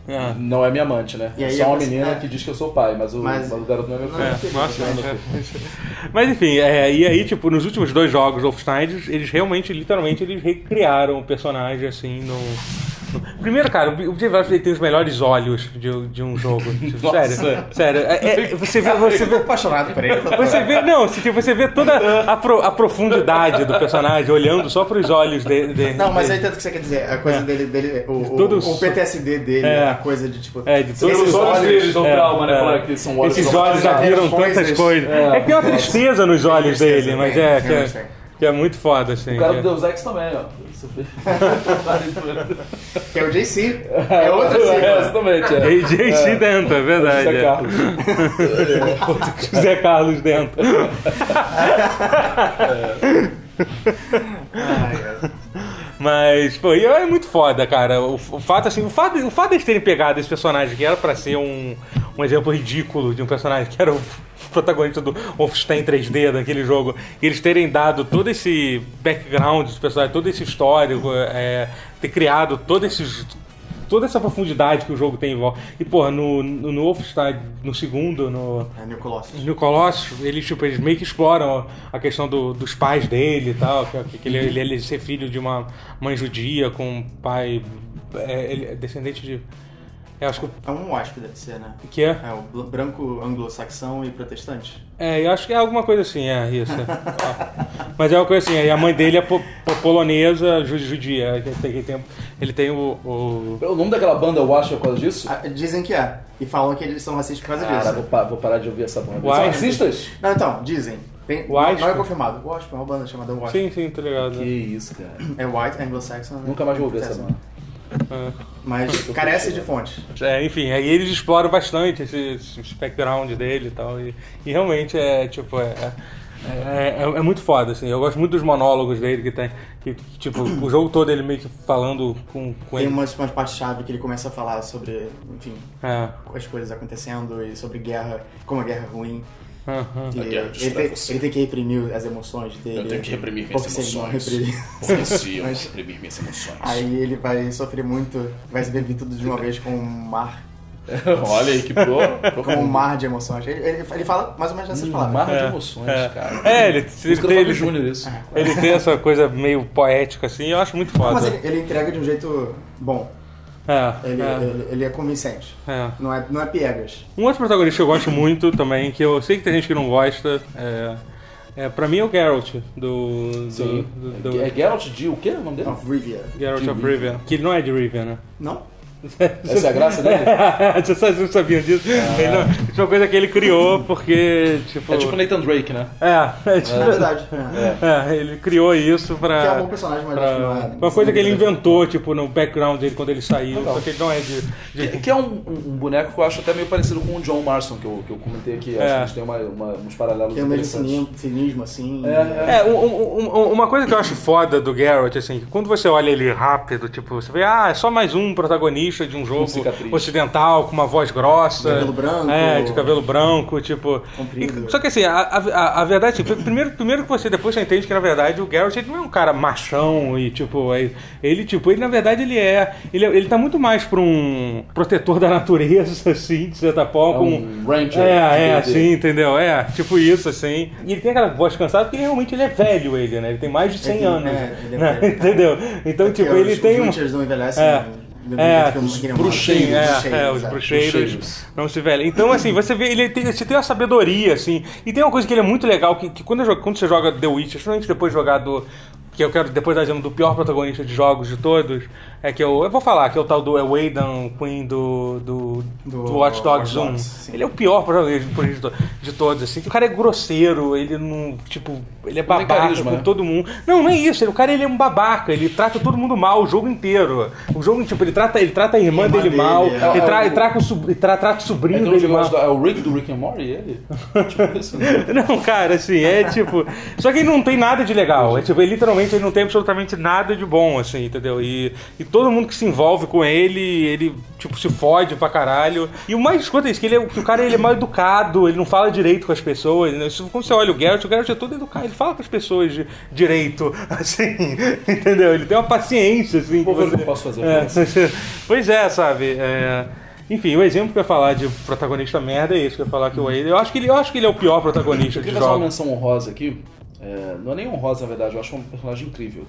Ah. Não é minha amante, né? E é só uma você- menina é. que diz que eu sou pai, mas o, Mas- mas o garoto não é meu filho. É, é. Mas enfim, é, e aí, tipo, nos últimos dois jogos Wolfenstein, eles, eles realmente, literalmente, eles recriaram o personagem, assim, no... Primeiro, cara, o Jay Vaz tem os melhores olhos de, de um jogo. Tipo, Nossa. sério, sério. É- é- você vê, você Eu tô vê, apaixonado por ele. você vê, não, você, tipo, você vê toda a, pro- a profundidade do personagem olhando só pros olhos dele. de- Não, mas dele. eu entendo o que você quer dizer. A coisa dele, dele o, o, Todos- o PTSD dele, É. a coisa de tipo. É, de todos esses Os olhos deles são É, trauma, né? é. Falar que são olhos Esses olhos já viram tantas coisas. É, É. que tem uma tristeza nos olhos dele, mas é, que é, é muito foda, assim. O cara do é- Deus Ex também, ó. Que é o JC. É outra É, sigla. exatamente. É. AJC dentro, é verdade. José é. Carlos. José Carlos dentro. Ai. Mas, pô, e é muito foda, cara. O, o fato, assim, o fato, o fato deles terem pegado esse personagem que era pra ser um, um exemplo ridículo de um personagem que era o protagonista do Wolfenstein 3D daquele jogo, eles terem dado todo esse background dos personagens, todo esse histórico, é, ter criado todo esses toda essa profundidade que o jogo tem em volta. E, porra, no, no, no Wolfenstein, no segundo, no, É New Colossus. no Colossus, eles, tipo, eles meio que exploram a questão do- dos pais dele e tal, que, que ele, ele, ele ser filho de uma mãe judia com um pai é, ele é descendente de... Eu acho que, É um WASP, deve ser, né? que é... É o branco anglo-saxão e protestante. É, eu acho que é alguma coisa assim, é isso. é. Mas é uma coisa assim, aí a mãe dele é po- po- polonesa, ju- judia. Ele tem, ele tem, o, o- O nome daquela banda acho é por causa disso? Ah, dizem que é. E falam que eles são racistas por causa Cara, disso. vou, pa- vou parar de ouvir essa banda. Eles. São racistas? Não, então, dizem. Tem, Wasp? Não é confirmado. Wasp é uma banda chamada Wasp. Sim, sim, tá ligado. Que isso, cara. É white, anglo-saxon. né? Nunca mais vou ouvir essa banda. É. Mas carece de fontes. É, enfim, aí eles exploram bastante esse, esse background dele e tal. E, e realmente é tipo. É, é, é, é muito foda, assim. Eu gosto muito dos monólogos dele que tem. Que, tipo, o jogo todo ele meio que falando com, com Tem ele. umas, umas partes-chave que ele começa a falar sobre, enfim, É. as coisas acontecendo e sobre guerra, como a guerra é ruim. Guerra ele, tem, ele tem que reprimir as emoções dele. Eu tenho que reprimir minhas não emoções. reprimir- Preciso Mas- reprimir minhas emoções. Aí ele vai sofrer muito, vai se beber tudo de uma vez com um mar, Olha aí que pro. com um mar de emoções. Ele, ele, ele fala mais ou menos nessas Um palavras. mar de É, emoções, é. cara. É, ele, ele, tem, ele, Júnior, isso. ele tem essa coisa meio poética, assim, eu acho muito foda. Mas ele, ele entrega de um jeito bom. É, Ele é, ele, ele é convincente. é. Não é, não é piegas. Um outro protagonista que eu gosto muito também, que eu sei que tem gente que não gosta, é, é pra mim é o Geralt, do. do, Sim. do, do- É Geralt de o quê? O nome dele? Of Rivia. Geralt de of Rivia. Que ele não é de Rivia, né? Não? Essa é a graça dele? Vocês vocês sabiam disso? Ele não- isso é uma coisa que ele criou porque, tipo. É tipo Nathan Drake, né? É, é tipo- É verdade. É. é, ele criou isso pra. Que é um bom personagem, mas acho que não é. pra- uma coisa que ele inventou, tipo, no background dele quando ele saiu. Legal. Só que ele não é de. de- Que, que é um, um- boneco que eu acho até meio parecido com o John Marston, que eu, que eu comentei aqui. Acho É. que eles têm uma, uma- uns paralelos Tem o mesmo interessantes. cinismo, assim. É, É, um- um- um- uma coisa que eu acho foda do Geralt, assim, que quando você olha ele rápido, tipo, você vê, ah, é só mais um protagonista de um jogo ocidental, com uma voz grossa. De cabelo branco. É, de cabelo branco, tipo. Comprido. E- só que assim, a, a, a verdade, tipo, primeiro, primeiro que você depois você entende que na verdade o Geralt ele não é um cara machão e tipo, é- ele, tipo, ele na verdade ele é. Ele, é- ele tá muito mais pra um protetor da natureza, assim, de certa forma. É com- um ranger É, é, assim, entendeu? É, tipo isso, assim. E ele tem aquela voz cansada porque realmente ele é velho, ele, né? Ele tem mais de 100 tem- anos. é, ele é né? velho. Entendeu? Então, tipo, Porque ele os, tem os um. Não envelhecem. É. É, do- os do- do- bruxeiros, é, é, os é. bruxeiros Bruxeiros. não se velham. Então, assim, você vê, ele tem, você tem uma sabedoria, assim. E tem uma coisa que ele é muito legal, que, que quando, eu quando você joga The Witcher, principalmente depois de jogar do. Que eu quero depois dar exemplo do pior protagonista de jogos de todos, é que eu, eu vou falar, que é o tal do é Queen do, do, do, Do Watch Dogs Watch 1. Dogs, sim. Ele é o pior protagonista de, to- de todos, assim. O cara é grosseiro, ele não. Tipo, ele é babaca carisma, com né? todo mundo. Não, não é isso. Ele, o cara ele é um babaca, ele trata todo mundo mal o jogo inteiro. O jogo, tipo, ele trata, ele trata a irmã, Irmã dele, dele, mal, é. ele, É, tra, é ele trata, o, sub- ele tra- trata o É, sobrinho então, dele mal. da- é o Rick do Rick and Morty, ele? tipo isso, né? Não, cara, assim, é tipo. Só que ele não tem nada de legal. É tipo, ele literalmente realmente ele não tem absolutamente nada de bom, assim, entendeu? E, e todo mundo que se envolve com ele, ele, tipo, se fode pra caralho. E o mais escuta é isso, que, ele é, que o cara ele é mal educado, ele não fala direito com as pessoas. Né? Isso, Quando você olha o Geralt, o Geralt é todo educado, ele fala com as pessoas de, direito, assim, entendeu? Ele tem uma paciência, assim. O você- que eu posso fazer. É, pois é, sabe? É, Enfim, o exemplo que eu ia falar de protagonista merda é esse, que eu ia falar que o Wade. Eu acho que ele, eu acho que ele é o pior protagonista Eu de queria fazer uma jogos. menção honrosa aqui. É, não é nem honrosa, na verdade, eu acho um personagem incrível.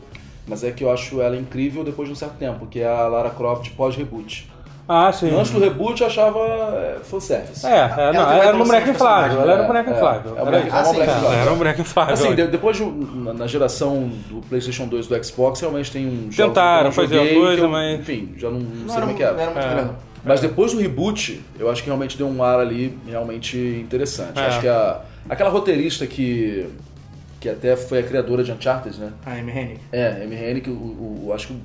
Mas é que eu acho ela incrível depois de um certo tempo, que é a Lara Croft pós-reboot. Ah, sim. Antes do reboot eu achava é, fanservice. É, é, não, tem uma ela era um boneco inflável. Ela era um é, boneco é, inflável. é um Era é um boneco É, inflável. Ela era um boneco inflável. Assim, de- depois de na, na geração do PlayStation 2 e do Xbox, realmente tem um jogos Tentaram não fazer a coisa, eu, mas- Enfim, já não, não Não sei era, como é não que era. era muito É. grande. Mas depois do reboot, eu acho que realmente deu um ar ali realmente interessante. É. Acho que a, aquela roteirista que, que até foi a criadora de Uncharted, né? A Amy Hennig. É, Amy Hennig, o, o, o- acho que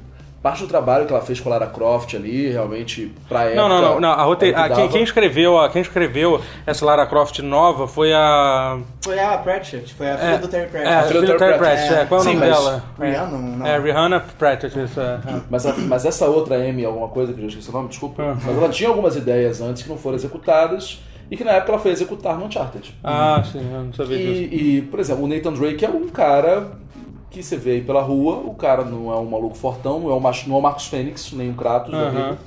parte do trabalho que ela fez com a Lara Croft ali, realmente, pra época... Não, não, não, não. A rote... é a- quem, quem escreveu, a- quem escreveu essa Lara Croft nova foi a. Foi a Pratchett, foi a filha É, do Terry É, a Pratchett. filha do Terry Pratchett. Pratchett. É, qual é o nome dela? Rihanna, não. É, Rihanna Pratchett. Isso é. Mas, a- mas essa outra Amy, alguma coisa, que eu já esqueci o nome, desculpa, mas ela tinha algumas ideias antes que não foram executadas e que na época ela foi executar no Uncharted. Ah, sim, eu não sabia disso. E, e, por exemplo, o Nathan Drake é um cara que você vê aí pela rua, o cara não é um maluco fortão, não é o, Mach- não é o Marcos Fênix, nem o Kratos.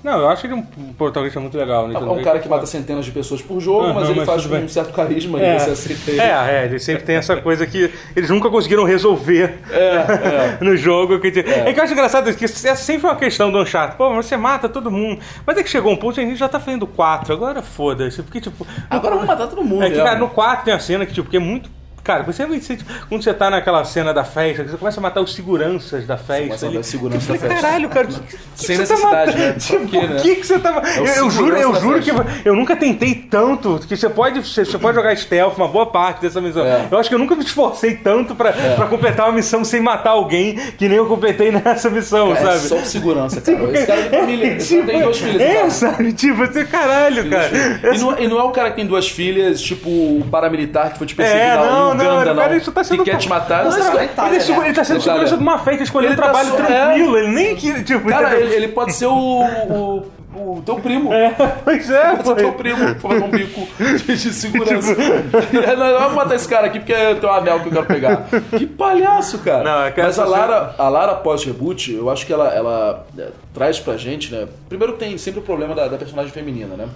Não, eu acho ele um protagonista muito legal. né? É um cara que mata centenas de pessoas por jogo, mas ele mas faz com um certo carisma e É, você aceita ele. é, é, ele sempre tem essa coisa que eles nunca conseguiram resolver É, no jogo. Que, é. que eu acho engraçado que essa é sempre uma questão do Uncharted. Pô, você mata todo mundo. Mas é que chegou um ponto que a gente já tá fazendo quatro. Agora foda-se. Porque, tipo. Agora vamos matar todo mundo. É que, mesmo. cara, no 4 tem uma cena que, tipo, que é muito. Cara, você você- quando você tá naquela cena da festa, que você começa a matar os seguranças da festa. começa a ali. matar os seguranças eu da falei, festa. Caralho, cara. que- que Sem você tá necessidade, matando? né? Tipo, Por quê, Por né? que, que você tava. É o eu, eu juro, eu segurança juro que eu nunca tentei tanto. Que você pode, você, você pode jogar stealth uma boa parte dessa missão. É. Eu acho que eu nunca me esforcei tanto pra, pra completar uma missão sem matar alguém que nem eu completei nessa missão, É sabe? só o segurança, cara. Esse cara tem família, cara tem duas filhas. É, cara. sabe? Tipo, você, caralho, cara. E não, e não é o cara que tem duas filhas, tipo o paramilitar que foi te perseguir É, na não, não, não. isso tá sendo que quer te matar. Não, é Ele, é né? ele tá sendo segurança de uma festa, escolhendo um Ele tá trabalho só- tranquilo. Ele nem que, tipo, Cara, ele, ele pode ser o, o, o teu primo. É, pois é, Pode ser pô. teu primo, fazer um bico de, segurança. É, não, vamos matar esse cara aqui porque tem um anel que eu quero pegar. Que palhaço, cara. Não, é que Mas a Lara, a Lara pós-reboot, eu acho que ela, ela é, traz pra gente, né? Primeiro tem sempre o problema da, da personagem feminina, né?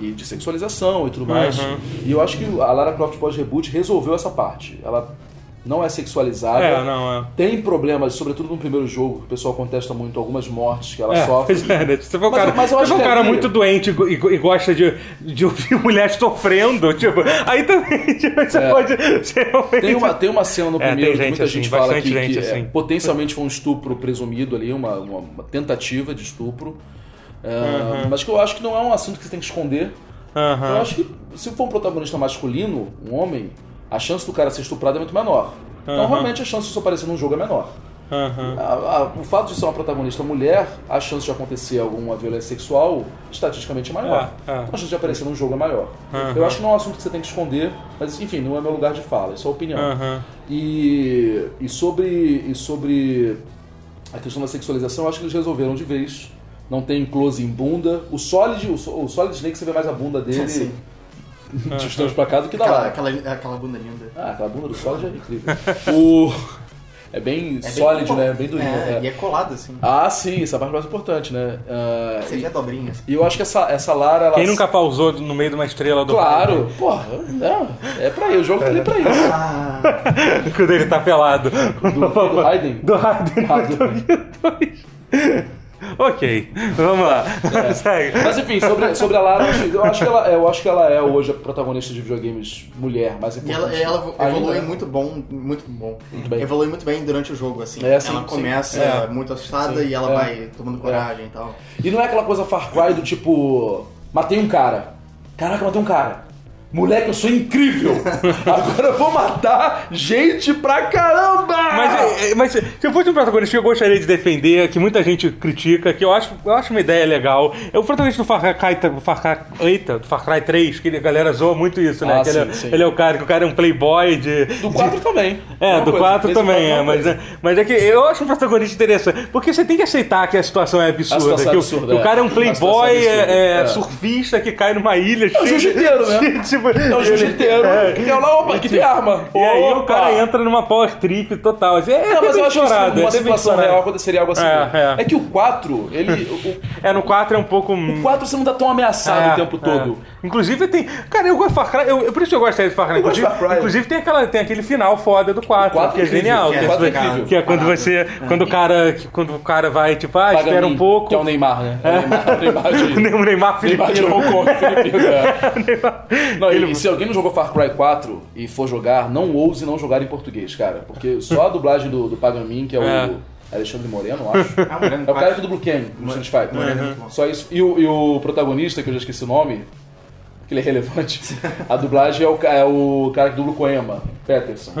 E de sexualização e tudo mais. Uhum. E eu acho que a Lara Croft pós-reboot resolveu essa parte. Ela não é sexualizada. É, não, é. Tem problemas, sobretudo no primeiro jogo, que o pessoal contesta muito algumas mortes que ela É, sofre. é, né? Você foi um Mas- cara, mas você foi um que cara muito doente e, e- e gosta de, de ouvir mulher sofrendo, tipo, aí também tipo, você É. pode. Você realmente- Tem uma, tem uma cena no É, primeiro tem que gente muita assim, gente fala que, gente que, é, assim. potencialmente foi um estupro presumido ali, uma, uma, uma tentativa de estupro. Uhum. Mas que eu acho que não é um assunto que você tem que esconder. Aham. Eu acho que se for um protagonista masculino, um homem, a chance do cara ser estuprado é muito menor. Então Uhum. realmente a chance disso aparecer num jogo é menor. Aham. A- a- o fato de ser uma protagonista mulher, a chance de acontecer alguma violência sexual, estatisticamente é maior. É, é. A chance de aparecer num jogo é maior. Uhum. Eu acho que não é um assunto que você tem que esconder, mas enfim, não é meu lugar de fala, isso é opinião. Aham. E, e, sobre, e sobre a questão da sexualização, eu acho que eles resolveram de vez. Não tem close em bunda. O Solid, o, o Solid Snake você vê mais a bunda dele Sim. de uns tempos pra cá do que da Aquela, Lara. aquela, aquela bunda linda. Ah, aquela bunda do Solid é incrível. o... É bem É bem sólido, né? Bem durinho. É, é. E é colada, assim. Ah, sim, essa é a parte mais importante, né? Ah, Você vê a dobrinha. assim. e eu acho que essa, essa Lara. Ela... Quem nunca pausou no meio de uma estrela do Claro, porra, é, é pra isso, o jogo tá ali pra isso. Ah, Quando ele tá pelado. Do, do Raiden. Do Raiden. Raiden. ok, vamos lá. Segue. Mas enfim, sobre, sobre a Lara, eu acho, que ela, eu acho que ela é hoje a protagonista de videogames mulher e importante. ela, ela Ainda evolui é. muito bom, muito bom. Muito bem. Evolui muito bem durante o jogo, assim. É, sim, ela sim. começa É. muito assustada Sim. e ela É. vai tomando coragem e tal. E não é aquela coisa Far Cry do tipo, matei um cara. Caraca, matei um cara. Moleque, eu sou incrível! Agora eu vou matar gente pra caramba! Mas, é, é, mas se eu fosse um protagonista que eu gostaria de defender, que muita gente critica, que eu acho, eu acho uma ideia legal, é o protagonista do Far Cry, do Far Cry, eita, do Far Cry 3, que a galera zoa muito isso, né? Ah, que ele, sim, é, sim. ele é o cara, que o cara é um playboy de... Do 4 também. É, do coisa, 4 fez o também, é, mas, é, mas é que eu acho um protagonista interessante, porque você tem que aceitar que a situação é absurda, situação é que o- absurda, que o, é. cara é um playboy, é é, é é. surfista que cai numa ilha É cheia de- tipo, É o jiu-jiteiro. É. Que é lá, opa, que tem arma. E aí o Opa! cara entra numa power trip total. Assim, é, Não, mas bem eu acho que isso, explorado, numa é situação real aconteceria algo assim. É, É, é. que o 4, ele. O, É, no 4 é um pouco. o 4 você não tá tão ameaçado É, o tempo todo. é. Inclusive tem. Cara, eu gosto de Far Cry. Eu, eu- por isso que eu gosto de Far Cry. Inclusive, Far Cry. inclusive tem, aquela, tem aquele final foda do 4, quatro que é é incrível, genial. que Que é é, é incrível. que é quando você. Quando o cara. que Quando o cara vai, tipo, ah, espera um pouco. Que é o Neymar, né? É o Neymar, o Neymar de. o Neymar Neymar de Hong Kong, filipino. é. Neymar- Não, Ele- e se alguém não jogou Far Cry 4 e for jogar, não ouse não jogar em português, cara. Porque só a dublagem do, do Pagamin, que é o É. Alexandre Moreno, eu acho. Ah, Moreno, É o cara que dubla o Ken no Street Fighter. Moreno é bom. Só isso. E o, e o protagonista, que eu já esqueci o nome, que ele é relevante, a dublagem é o, é o cara que dubla o Koema, Peterson.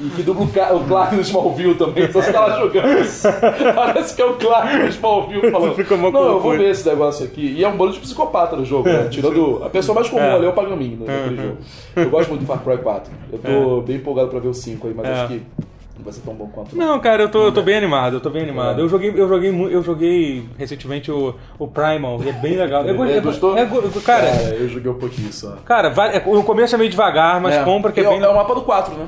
E que dubla o, o Clark no Smallville também, então você tá lá jogando. Parece que é o Clark no Smallville falando. Não, eu vou ver esse negócio aqui. E é um bando de psicopata no jogo, né? Tirando. A pessoa mais comum É. ali é o Pagamin no- naquele jogo. Eu gosto muito do Far Cry 4. Eu tô bem empolgado pra ver o 5 aí, mas É. acho que não vai ser tão bom quanto. Não, cara, eu tô, eu tô bem animado, eu tô bem animado. É. Eu joguei, eu joguei, eu joguei recentemente o, o Primal, e é bem legal. Eu, É, gostou? é go- cara, É, eu joguei um pouquinho só. cara, vai, é, no começo é meio devagar, mas compra que é E bem. É o mapa do 4, né?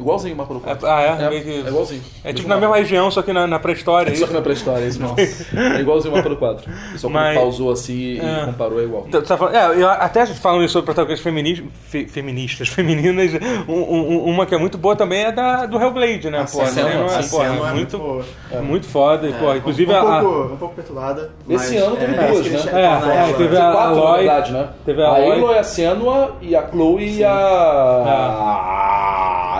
Igualzinho o mapa do 4. Ah, é? É, Meio que- é igualzinho. É tipo na mesma região, só que na, na pré-história. Só que na pré-história, é isso mesmo. É igualzinho o mapa do 4. Só quando Mas- pausou assim e É. comparou é igual. Você tá falando- é, eu até falando isso sobre protagonistas feminis, fe- feministas, femininas, um- um- uma que é muito boa também é da, do Hellblade, né? Pô, Senna, né? Não é, a pô, Senna é é muito, muito boa. muito foda. e, pô, inclusive um, a, a- pouco, um pouco perturbada. Esse mas ano teve é, duas, que né? É, é, teve a quatro, Aloy, na verdade, né? teve a a Aloy. Aloy, a Senua e a Chloe e a...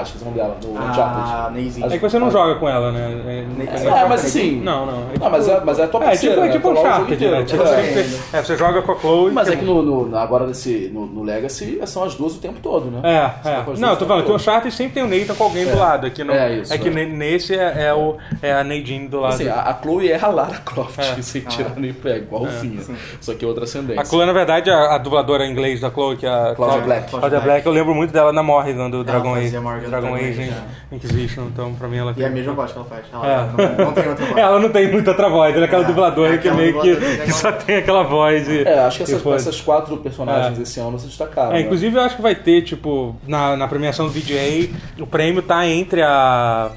Ah, esqueci o nome dela, no Uncharted. Ah. É que você não joga com ela, né? É, É, mas assim... Não, não. É Não, mas é, mas é a tua É, tipo, parceira, é né? tipo um o jogo Uncharted, né? Tipo, É. que- é, você joga com a Chloe. Mas que é que no, no- agora nesse, no, no Legacy são as duas o tempo todo, né? É, é. tá Não, eu tô falando que o. Uncharted sempre tem o Nathan com alguém do lado. Aqui no, É isso, que é. ne- nesse é, é o, é a Nadine do lado. Assim, a, a Chloe é a Lara Croft, É. sem tirar nem pé, igualzinha. Só que outra ascendência. A Chloe, na verdade, a, a dubladora em inglês da Chloe, que é a Cláudia Black. Cláudia Black, eu lembro muito dela na Morrigan do Dragon Age. Dragon Age Age, Inquisition, então pra mim ela E é a mesma voz que ela faz. Ela É. não, não tem outra voz. Ela não tem muita outra voz, ela é aquela É, dubladora é que aquela meio que, dubladora que que só tem aquela voz. E, É, acho que essas, essas quatro personagens É. esse ano se destacaram. É, né? inclusive eu acho que vai ter, tipo, na, na premiação do VGA, o prêmio tá entre a.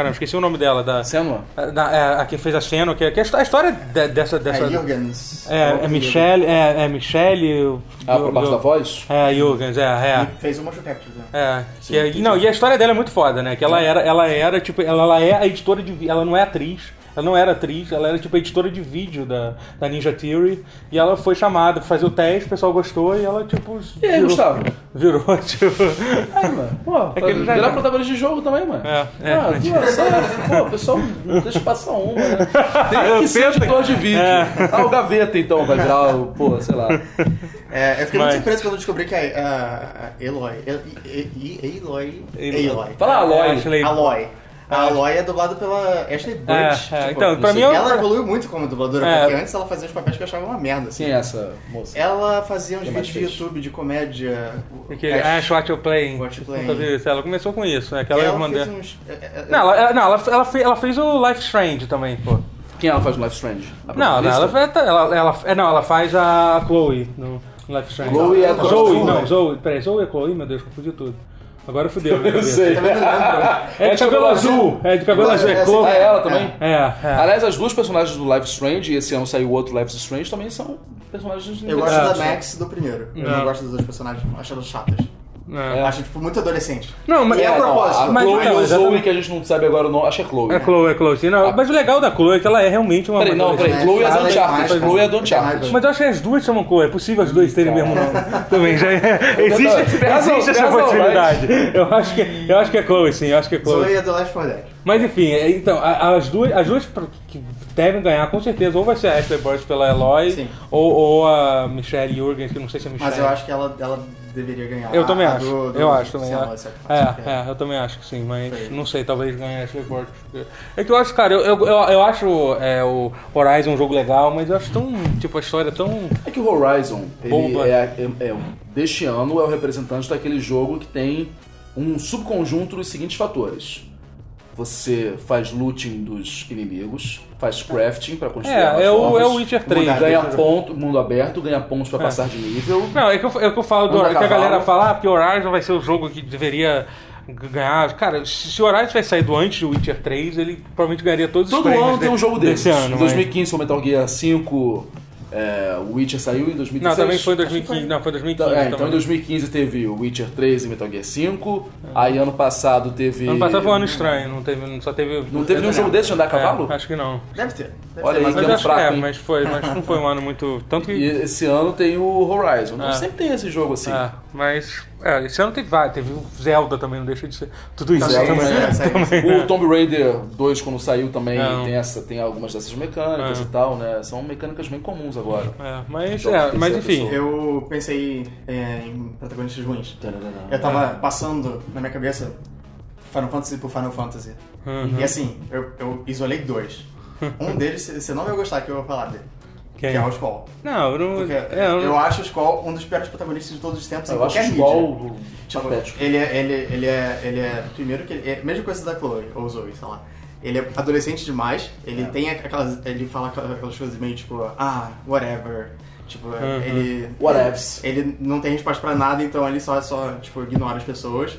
Caramba, esqueci o nome dela, da. Senua? da é, a que fez a cena, que, que a história de- dessa. dessa É Jürgens. é, é Michelle, é, é Michelle. Ah, por parte o- da voz? É, Jürgens, é, é. E fez o motion capture, né? É, que é- não, e a história dela é muito foda, né? Que ela era, ela era, tipo, ela, ela é a editora de ela não é atriz, ela não era atriz, ela era tipo a editora de vídeo da, da Ninja Theory, e ela foi chamada pra fazer o teste, o pessoal gostou e ela, tipo, E aí, virou, Gustavo? virou, tipo, É, mano. Pô, É que ele já- virar protagonista de jogo também, mano. É, é. Ah, duas, sabe? Pô, o pessoal não deixa passar uma, né? Tem que ser editor de vídeo. É. Ah, o Gaveta, então, vai virar o, pô, sei lá. É, eu fiquei Mas- muito surpreso quando eu descobri que a, a, a Eloy. El- Eloy. Eloy. Fala Aloy. Ashley- Aloy. A Aloy é dublada pela Ashley Burt. É, tipo, é, então, pra mim eu- ela evoluiu muito como dubladora, É. porque antes ela fazia uns papéis que eu achava uma merda. Assim. Quem é essa moça? Ela fazia uns vídeos de? YouTube de comédia. o- Aquele Ash- What You Playing. What You Playing. Nunca vi isso. Ela começou com isso, né? Que ela, ela mandou. fez uns. é, é, Não, ela, não ela, ela, fez, ela fez o Life Strange também, pô. Quem ela faz no Life Strange? Não, não, ela, ela, ela, é, não, ela faz a Chloe no Life Strange. Chloe é a Zoe, Chloe. não, Zoe. Peraí, Zoe é Chloe? Meu Deus, confundi tudo. Agora fudeu. minha Eu sei. Também não lembro. É de cabelo azul. É de cabelo azul. É é é ela também? É, é. Aliás, as duas personagens do Life Strange, e esse ano saiu outro Life Strange, também são personagens Eu gosto da Max do primeiro. Eu É. não gosto das outras personagens. Acho elas chatas. É. Acho, tipo, muito adolescente. Não, mas E é a propósito. a Mas- Chloe e o exatamente. Zoe, que a gente não sabe agora o nome, acho que é Chloe. É Chloe, é Chloe. Sim, não, mas o legal da Chloe é que ela é realmente uma. Peraí, não, peraí, Chloe é do ela é Uncharted, mais, Chloe é do. Uncharted. Mas eu acho que as duas chamam Chloe. É possível as duas terem o mesmo nome. Também já é, existe, tem razão, existe você essa razão, possibilidade. Eu acho, que, eu acho que é Chloe, sim. Eu acho que é Chloe. Zoe é do Last 4 Dead. Mas enfim, é, então, a- as duas, as duas pra- que devem ganhar, com certeza, ou vai ser a Ashley Burch pela Eloy, Sim. ou, ou a Michelle Jurgens, que não sei se é Michelle. Mas eu acho que ela, ela deveria ganhar. Eu também a acho, do- do eu acho também. É, Sacrifice, é, é, eu também acho que sim, mas Sei. não sei, talvez ganhe Ashley Burch. É que eu acho, cara, eu, eu, eu, eu acho é, o Horizon um jogo legal, mas eu acho tão, tipo, a história tão... É que o Horizon, ele Bomba. é, é- é- deste ano, é o representante daquele jogo que tem um subconjunto dos seguintes fatores. Você faz looting dos inimigos, faz crafting pra construir armas É, é o, novas, é o Witcher 3. Mudar. ganha ponto, mundo aberto, ganha pontos pra É. passar de nível. Não, é que eu, é que eu falo do Horizon, que a galera fala ah, que o Horizon vai ser o jogo que deveria ganhar. Cara, se o Horizon tivesse saído antes do Witcher 3, ele provavelmente ganharia todos os Todo prêmios ano tem um jogo desse desse. ano. em mas- 2015 foi Metal Gear 5, é, o Witcher saiu em 2016. Não, também foi em Acho que 2015. Não, foi 2015 Então, é, então em 2015 teve o Witcher 3 e Metal Gear 5. Aí ano passado teve. Ano passado foi um ano estranho, não teve, só teve... Não teve nenhum jogo desse de andar a cavalo? É, acho que não. Deve ter. Deve Olha ter, aí, mas que ano fraco, que é, mas foi, mas não foi um ano muito... Tanto que... E esse ano tem o Horizon. Então É. sempre tem esse jogo assim. É, mas é, esse ano teve vários, teve o Zelda também, não deixa de ser tudo isso. Também, também, é, também, O Tomb Raider 2, quando saiu, também Não. tem, essa, tem algumas dessas mecânicas É. e tal, né? São mecânicas bem comuns agora. É, mas, Jogos é, mas enfim. Eu pensei é, em protagonistas ruins. Eu tava passando na minha cabeça Final Fantasy por Final Fantasy. Uhum. E assim, eu, eu isolei dois. Um deles, você não vai gostar que eu vou falar dele. Quem? Que é o Skoll. Não, eu não. É, eu eu acho o Skoll um dos piores protagonistas de todos os tempos em Eu acho qualquer o mídia. Squall Tipo, ele é, ele, ele é, ele é, primeiro que ele, é mesma coisa da Chloe, ou Zoe, sei lá. Ele é adolescente demais, ele tem aquelas, ele fala aquelas coisas meio tipo, ah, whatever. Tipo, ele... Whatevs. Ele não tem resposta pra nada, então ele só, só tipo, ignora as pessoas.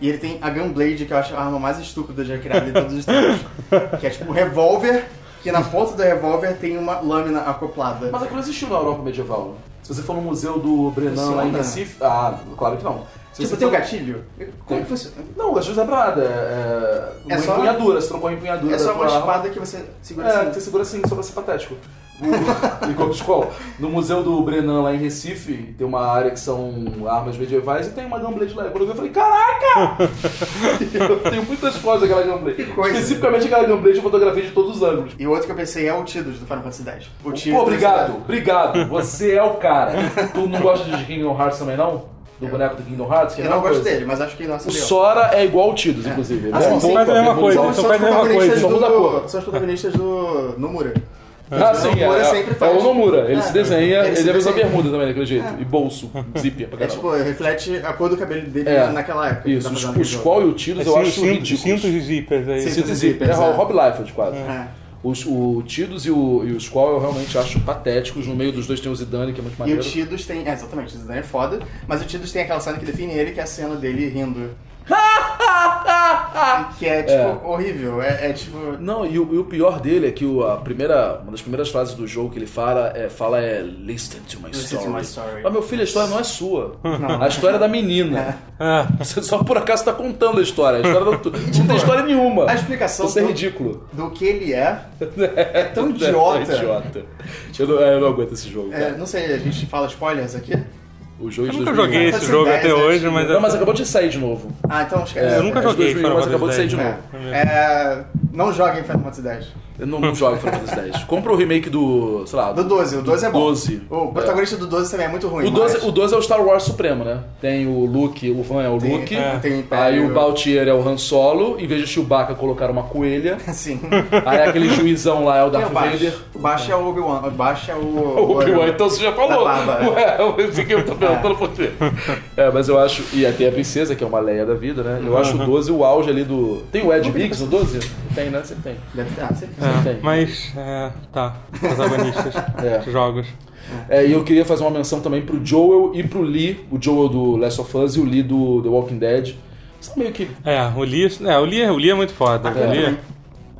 E ele tem a Gunblade, que eu acho a arma mais estúpida já criada em todos os tempos. que é tipo um revólver, que na ponta do revólver tem uma lâmina acoplada. Mas aquilo existiu na Europa medieval. Se você for no museu do Brenan lá em? Recife. Ah, claro que não. Se Tipo, você tem um gatilho? Como que funciona? Não, gatilho não é pra nada. É, é uma só- empunhadura, você trocou a empunhadura. É só uma espada que você segura É, assim. você segura assim, só pra ser patético. No Museu do Brenan, lá em Recife, tem uma área que são armas medievais e tem uma Gunblade lá. Quando eu vi, eu falei, caraca! eu tenho muitas fotos daquela Gunblade. coisa. Especificamente aquela Gunblade eu fotografei de todos os ângulos. E o outro que eu pensei é o Tidus do Final Fantasy X. O Pô, Tidus- obrigado, obrigado. Você é o cara. tu não gosta de Kingdom Hearts também, não? Do boneco do Kingdom Hearts? Que é Eu não gosto coisa. dele, mas acho que nossa O. Sora é igual o Tidus, inclusive. Ah, é sim, sim. roupa, Faz a mesma coisa, são os protagonistas do, são os protagonistas do Nomura. Ah, sim, é, Nomura é, sempre é faz- o Nomura. Ele É, se desenha, ele ele, se deve usar bermuda também daquele jeito. E bolso, zíper pra É caramba. tipo, reflete a cor do cabelo dele É. naquela época. Isso, tá os, os Squall e o Tidus É, eu sim, acho ridículos. cintos e zippers aí. Sim. Cinto e zíper. É é. Rob Liefeld quase. É. Os, o Tidus e o, e o Squall eu realmente acho patéticos. No meio dos dois tem o Zidane, que é muito E o maneiro. Tidus tem. É, exatamente, o Zidane é foda, mas o Tidus tem aquela cena que define ele, que é a cena dele rindo. que é, tipo, É. horrível. É, é, tipo. Não, e o, e o pior dele é que o- a primeira, uma das primeiras frases do jogo que ele fala é, fala é Listen to my Listen to story. my story. Mas meu filho, a história não é sua. A história é da menina. Ah, Você só por acaso tá contando a história. A história não, não tem história nenhuma. A explicação Isso é do- ridículo. Do que ele é. É tão idiota. É idiota. Eu não, é, eu não aguento esse jogo, É, não sei, a gente fala spoilers aqui? O jogo eu de nunca 2001. joguei esse Fantasy jogo 10, até é hoje, mas. Não, mas acabou de sair de novo. Ah, então esquece. Eu nunca É de joguei 2001, Final mas acabou de sair Fantasy de X. novo. É, é, não joguem Final Fantasy X. Eu não, não jogo Final Fantasy X. Compra o remake do, sei lá... Do 12, o 12 é bom. 12. O protagonista do 12 também é muito ruim. O 12, mas- o 12 é o Star Wars Supremo, né? Tem o Luke, o fã é o Tem- Luke. é, tem o Império. Aí o Baltier é o Han Solo. Em vez de Chewbacca, colocaram uma coelha. Sim. Aí aquele juizão lá é o é Darth o? Vader. O Bash é o Obi-Wan. O Bash é o... O Obi-Wan, então você já falou. Ué, esse que eu tô perguntando por quê. É, mas eu acho. E aí tem a princesa, que é uma Leia da vida, né? Eu acho o 12 o auge ali do. Tem o Ed Biggs no 12? Tem, né? Sempre tem. Deve ter, ah, sempre. É, tem. mas, é, tá. Protagonistas. É. Jogos. É, e eu queria fazer uma menção também pro Joel e pro Lee. O Joel do Last of Us e o Lee do The Walking Dead. São meio que. É, o Lee, é, o Lee, é- o Lee é muito foda. Ah, o Lee, também.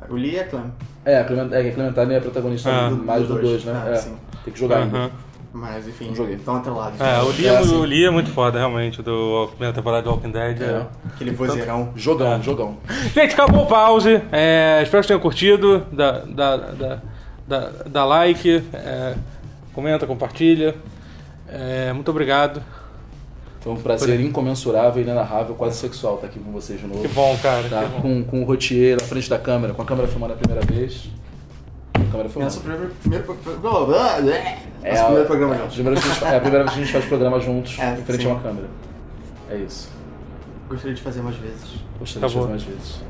O Lee é Clem. É, a Clement- é, a Clementine é a protagonista Ah. do, mais Do do dois. 2, né? Ah, é. sim. Tem que jogar ainda. Mas, enfim, Não joguei. estão atrelados. É, o Lee, É, é, assim. o Lee é muito foda, realmente, do primeira temporada do Walking Dead. É. é. Aquele vozeirão. Jogão, jogão. Gente, acabou o pause. É, espero que tenham curtido. Dá, dá, dá, dá, dá like, é, comenta, compartilha. É, muito obrigado. Foi um prazer incomensurável inenarrável, quase sexual estar aqui com vocês de novo. Que bom, cara. Tá? Que bom. Com, com o rotier na frente da câmera, com a câmera filmando a primeira vez. A câmera. Nosso primeiro, primeiro, primeiro, é, É nosso primeiro programa é, juntos. a primeira vez que a gente fa- é a primeira vez que a gente faz programa juntos, É, em frente sim. a uma câmera. É isso. Gostaria de fazer mais vezes. Gostaria de fazer mais vezes.